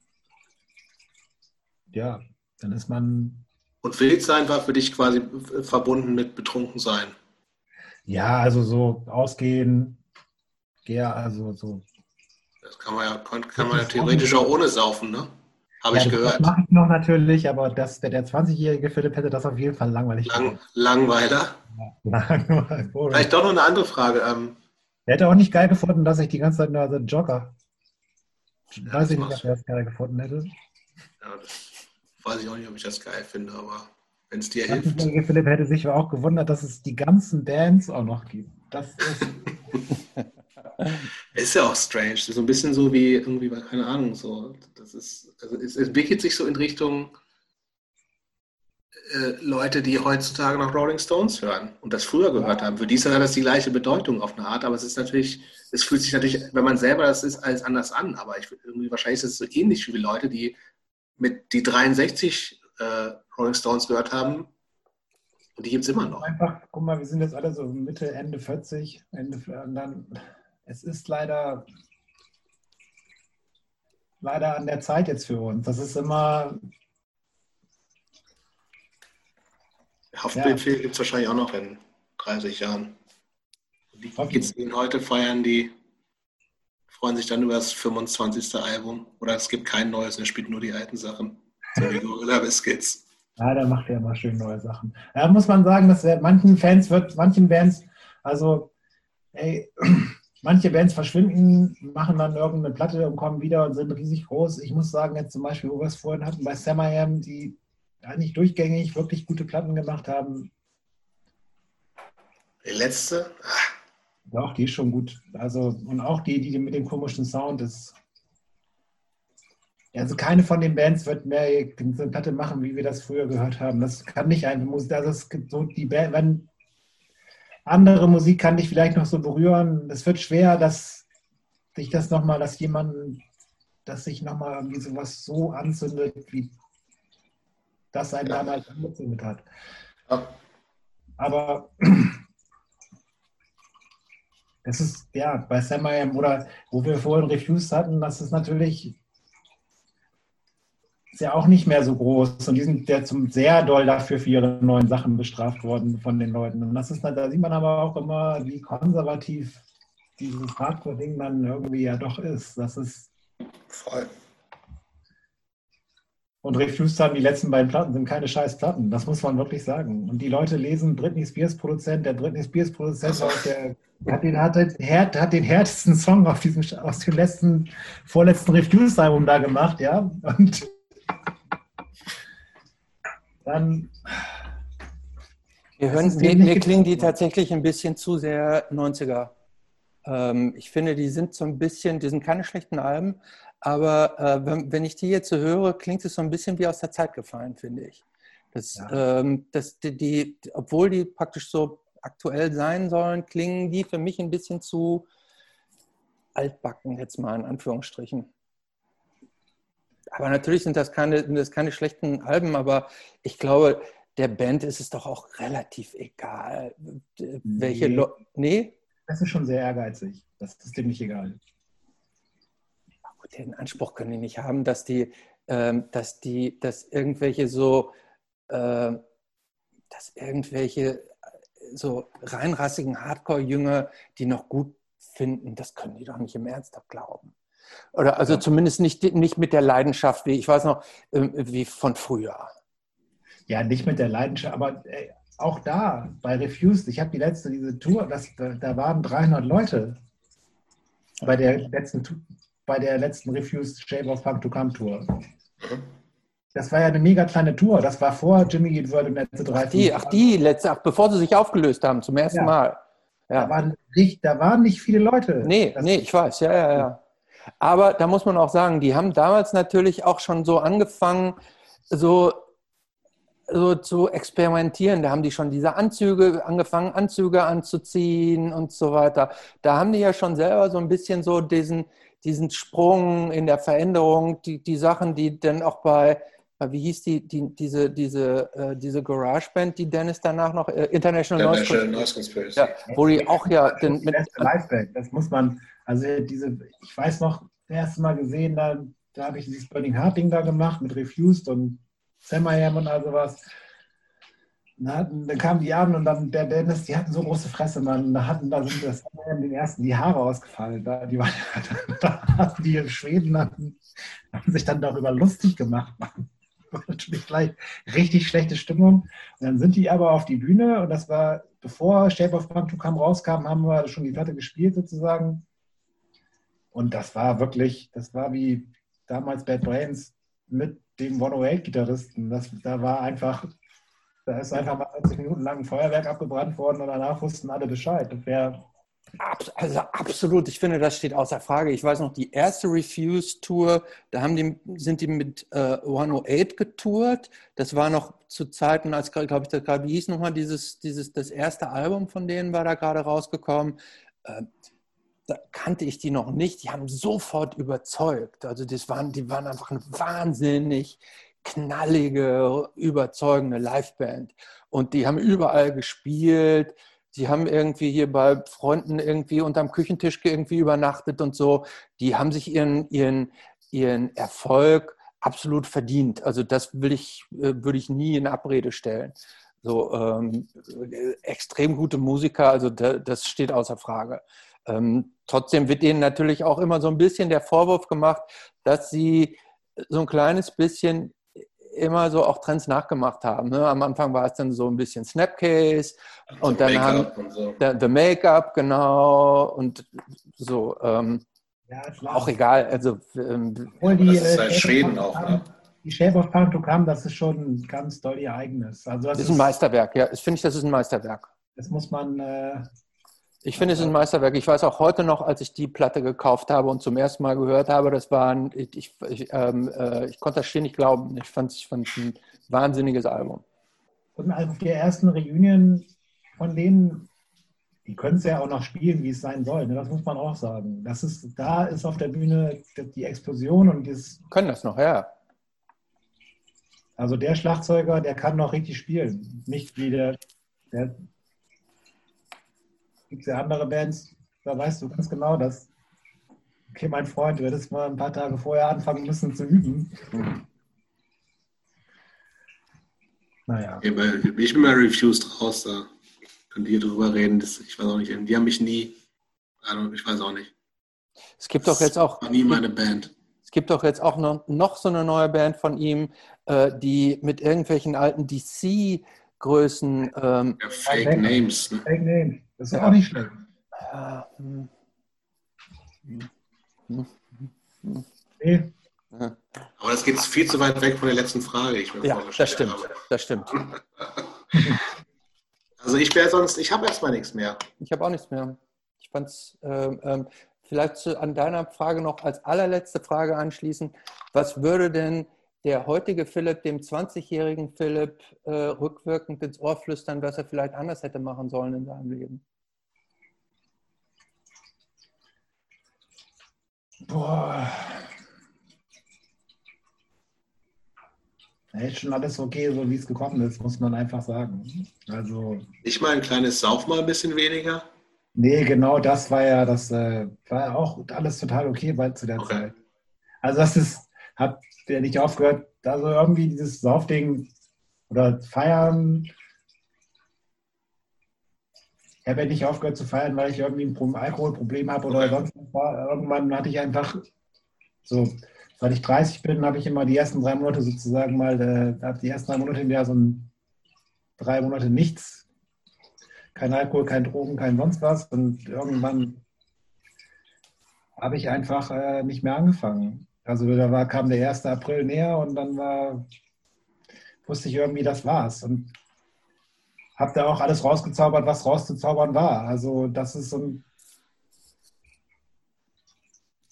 ja, dann ist man. Und wild sein war für dich quasi verbunden mit betrunken sein? Ja, also so ausgehen, ja, also so. Das kann man ja, kann man ja theoretisch auch ohne saufen, ne? Habe ja, ich gehört. Das mache ich noch natürlich, aber das, der, der 20-jährige Philipp hätte das auf jeden Fall langweilig Lang, Langweiler? Langweiler. Vielleicht doch noch eine andere Frage. Ähm, er hätte auch nicht geil gefunden, dass ich die ganze Zeit nur also Jogger. Ja, weiß ich nicht, ob er das geil gefunden hätte. Ja, das weiß ich auch nicht, ob ich das geil finde, aber wenn es dir hilft. Philipp hätte sich auch gewundert, dass es die ganzen Bands auch noch gibt. Das ist. ist ja auch strange. So ein bisschen so wie irgendwie, keine Ahnung, so. Das ist, also es entwickelt sich so in Richtung äh, Leute, die heutzutage noch Rolling Stones hören und das früher gehört haben. Für die ist das die gleiche Bedeutung auf eine Art, aber es ist natürlich, es fühlt sich natürlich, wenn man selber das ist, alles anders an. Aber ich, irgendwie wahrscheinlich ist es so ähnlich wie Leute, die mit die 63 äh, Rolling Stones gehört haben. Und die gibt es immer noch. Einfach, guck mal, wir sind jetzt alle so Mitte, Ende 40. Ende, dann, es ist leider, leider an der Zeit jetzt für uns. Das ist immer. Haftbefehl ja. gibt es wahrscheinlich auch noch in 30 Jahren. Wie geht es Ihnen heute? Feiern die, freuen sich dann über das 25. Album? Oder es gibt kein neues, er spielt nur die alten Sachen. So wie Gorilla Biscuits. Ja, der macht ja immer schön neue Sachen. Da muss man sagen, dass manchen Fans wird, manchen Bands, also, ey, manche Bands verschwinden, machen dann irgendeine Platte und kommen wieder und sind riesig groß. Ich muss sagen, jetzt zum Beispiel, wo wir es vorhin hatten, bei Samayam, die eigentlich durchgängig wirklich gute Platten gemacht haben. Die letzte? Ach. Doch, die ist schon gut. Also, und auch die, die mit dem komischen Sound ist also keine von den Bands wird mehr eine Platte machen, wie wir das früher gehört haben. Das kann nicht eine Musik, also es gibt so die Band, wenn andere Musik kann dich vielleicht noch so berühren. Es wird schwer, dass sich das nochmal, dass jemand, dass sich nochmal irgendwie sowas so anzündet, wie das ein ja. damals angezündet hat. Ja. Aber es ist, ja, bei Sam oder wo wir vorhin Refused hatten, das ist natürlich ist ja auch nicht mehr so groß und die sind ja zum sehr doll dafür für ihre neuen Sachen bestraft worden von den Leuten. Und das ist, da sieht man aber auch immer, wie konservativ dieses Hardcore-Ding dann irgendwie ja doch ist. Das ist voll. Und Refused haben die letzten beiden Platten sind keine scheiß Platten. Das muss man wirklich sagen. Und die Leute lesen Britney Spears Produzent. Der Britney Spears Produzent der, hat, den, hat, hat, hat den härtesten Song auf diesem, aus dem letzten, vorletzten Refused Album da gemacht, ja. Und dann. Wir hören, mir, mir klingen die tatsächlich ein bisschen zu sehr 90er. Ähm, ich finde, die sind so ein bisschen, die sind keine schlechten Alben, aber äh, wenn, wenn, ich die jetzt so höre, klingt es so ein bisschen wie aus der Zeit gefallen, finde ich. Das, ja. ähm, das, die, die, obwohl die praktisch so aktuell sein sollen, klingen die für mich ein bisschen zu altbacken, jetzt mal in Anführungsstrichen aber natürlich sind das keine, das keine schlechten Alben, aber ich glaube, der Band ist es doch auch relativ egal, welche nee. Lo nee? Das ist schon sehr ehrgeizig. Das ist dem nicht egal. Den Anspruch können die nicht haben, dass die, ähm, dass die, dass irgendwelche so, äh, dass irgendwelche so reinrassigen Hardcore-Jünger, die noch gut finden, das können die doch nicht im Ernst glauben. Oder also ja. zumindest nicht, nicht mit der Leidenschaft, wie ich weiß noch, ähm, wie von früher. Ja, nicht mit der Leidenschaft, aber ey, auch da bei Refused, ich habe die letzte, diese Tour, das, da, da, waren 300 Leute bei der letzten, bei der letzten Refused Shape of Punk to Come Tour. Das war ja eine mega kleine Tour. Das war vor Jimmy Eat World und letzte drei. Ach die, ach die letzte, ach, bevor sie sich aufgelöst haben, zum ersten ja. Mal. Ja. Da, waren nicht, da waren nicht viele Leute. Nee, das nee, ich weiß, ja, ja, ja. Aber da muss man auch sagen, die haben damals natürlich auch schon so angefangen, so, so zu experimentieren. Da haben die schon diese Anzüge, angefangen, Anzüge anzuziehen und so weiter. Da haben die ja schon selber so ein bisschen so diesen, diesen Sprung in der Veränderung, die, die Sachen, die dann auch bei, wie hieß die, die diese, diese, äh, diese Garage-Band, die Dennis danach noch, äh, International, International Noise Conspiracy, ja, wo die auch ja den, mit, Liveband, das muss man, also diese, ich weiß noch, das erste Mal gesehen, da, da habe ich dieses Burning Heart Ding da gemacht mit Refused und Samayam und all sowas. Na, dann kamen die an und dann der Dennis, die hatten so große Fresse, man. Da hatten da sind das den ersten die Haare ausgefallen. Da, die waren, da die Schweden hatten, haben sich dann darüber lustig gemacht. Man. War natürlich gleich richtig schlechte Stimmung. Und dann sind die aber auf die Bühne und das war, bevor Shape of to Come rauskam, haben wir schon die Platte gespielt sozusagen. Und das war wirklich, das war wie damals Bad Brains mit dem 108-Gitarristen. Da war einfach, da ist einfach mal 20 Minuten lang ein Feuerwerk abgebrannt worden und danach wussten alle Bescheid. Das also absolut, ich finde, das steht außer Frage. Ich weiß noch, die erste Refuse-Tour, da haben die, sind die mit äh, 108 getourt. Das war noch zu Zeiten, als, glaube ich, das gerade hieß nochmal, dieses, dieses, das erste Album von denen war da gerade rausgekommen. Äh, da kannte ich die noch nicht. Die haben sofort überzeugt. Also das waren, die waren einfach wahnsinnig knallige, überzeugende Liveband. Und die haben überall gespielt. Die haben irgendwie hier bei Freunden irgendwie unterm Küchentisch irgendwie übernachtet und so. Die haben sich ihren, ihren, ihren Erfolg absolut verdient. Also das will ich, äh, würde ich nie in Abrede stellen. So ähm, extrem gute Musiker, also das steht außer Frage. Ähm, trotzdem wird ihnen natürlich auch immer so ein bisschen der Vorwurf gemacht, dass sie so ein kleines bisschen immer so auch Trends nachgemacht haben. Ne? Am Anfang war es dann so ein bisschen Snapcase und dann haben und so. The Make-up, genau, und so. Ähm, ja, auch egal. Also, ähm, die, das ist halt Schweden auch, ne? Die Shape of Punk to Come, das ist schon ganz doll ihr eigenes. Also das, das ist ein Meisterwerk, ja. Das finde ich, das ist ein Meisterwerk. Das muss man, äh, ich finde es ein Meisterwerk. Ich weiß auch heute noch, als ich die Platte gekauft habe und zum ersten Mal gehört habe, das war ein, ich, ich, ähm, äh, ich konnte das schier nicht glauben. Ich fand es ich ein wahnsinniges Album. Und auf der ersten Reunion von denen, die können es ja auch noch spielen, wie es sein soll. Ne? Das muss man auch sagen. Das ist, da ist auf der Bühne die Explosion und das. Können das noch, ja. Also der Schlagzeuger, der kann noch richtig spielen. Nicht wie der, der gibt es ja andere Bands, da weißt du ganz genau, dass, okay, mein Freund, du hättest mal ein paar Tage vorher anfangen müssen zu üben. Naja. Ich bin mal refused raus, da könnt ihr drüber reden. Das, ich weiß auch nicht, die haben mich nie, also ich weiß auch nicht. Es gibt doch jetzt auch. War nie meine Band. Es gibt doch jetzt auch noch, noch so eine neue Band von ihm, äh, die mit irgendwelchen alten DC-Größen. Ähm, ja, Fake Names. Ne? Fake Names. Das ist ja. auch nicht schlecht. Nee. Aber das geht viel zu weit weg von der letzten Frage. Ich ja, das stimmt. Habe. Das stimmt. also ich wäre sonst, ich habe erstmal nichts mehr. Ich habe auch nichts mehr. Ich fand es ähm, ähm, vielleicht zu, an deiner Frage noch als allerletzte Frage anschließen. Was würde denn der heutige Philipp dem 20-jährigen Philipp äh, rückwirkend ins Ohr flüstern, was er vielleicht anders hätte machen sollen in seinem Leben? Boah. Ja, ist schon alles okay, so wie es gekommen ist, muss man einfach sagen. Also. Ich mal ein kleines Sauf mal ein bisschen weniger. Nee, genau das war ja, das äh, war auch alles total okay bei, zu der okay. Zeit. Also das ist, hat der nicht aufgehört, also irgendwie dieses Saufding oder Feiern. Ich habe ja nicht aufgehört zu feiern, weil ich irgendwie ein Alkoholproblem habe oder sonst was. Irgendwann hatte ich einfach so, seit ich 30 bin, habe ich immer die ersten drei Monate sozusagen mal, äh, die ersten drei Monate im Jahr so ein drei Monate nichts. Kein Alkohol, kein Drogen, kein sonst was. Und irgendwann habe ich einfach äh, nicht mehr angefangen. Also da war, kam der 1. April näher und dann war, wusste ich irgendwie, das war's. Und habe da auch alles rausgezaubert, was rauszuzaubern war. Also das ist so ein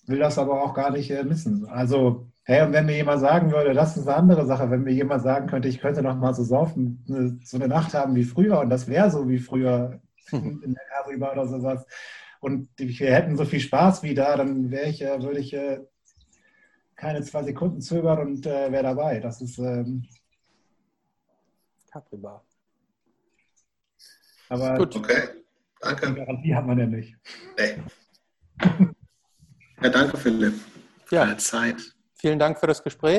will das aber auch gar nicht äh, missen. Also, hey, und wenn mir jemand sagen würde, das ist eine andere Sache, wenn mir jemand sagen könnte, ich könnte noch mal so saufen, eine, so eine Nacht haben wie früher und das wäre so wie früher mhm. in der Kariba oder sowas und wir hätten so viel Spaß wie da, dann wäre ich, äh, würde ich äh, keine zwei Sekunden zögern und äh, wäre dabei. Das ist ähm, Capri-Bar. Aber Gut, okay. Danke. Garantie hat man ja nicht. Nee. Ja, danke, Philipp. Ja. Zeit. Vielen Dank für das Gespräch.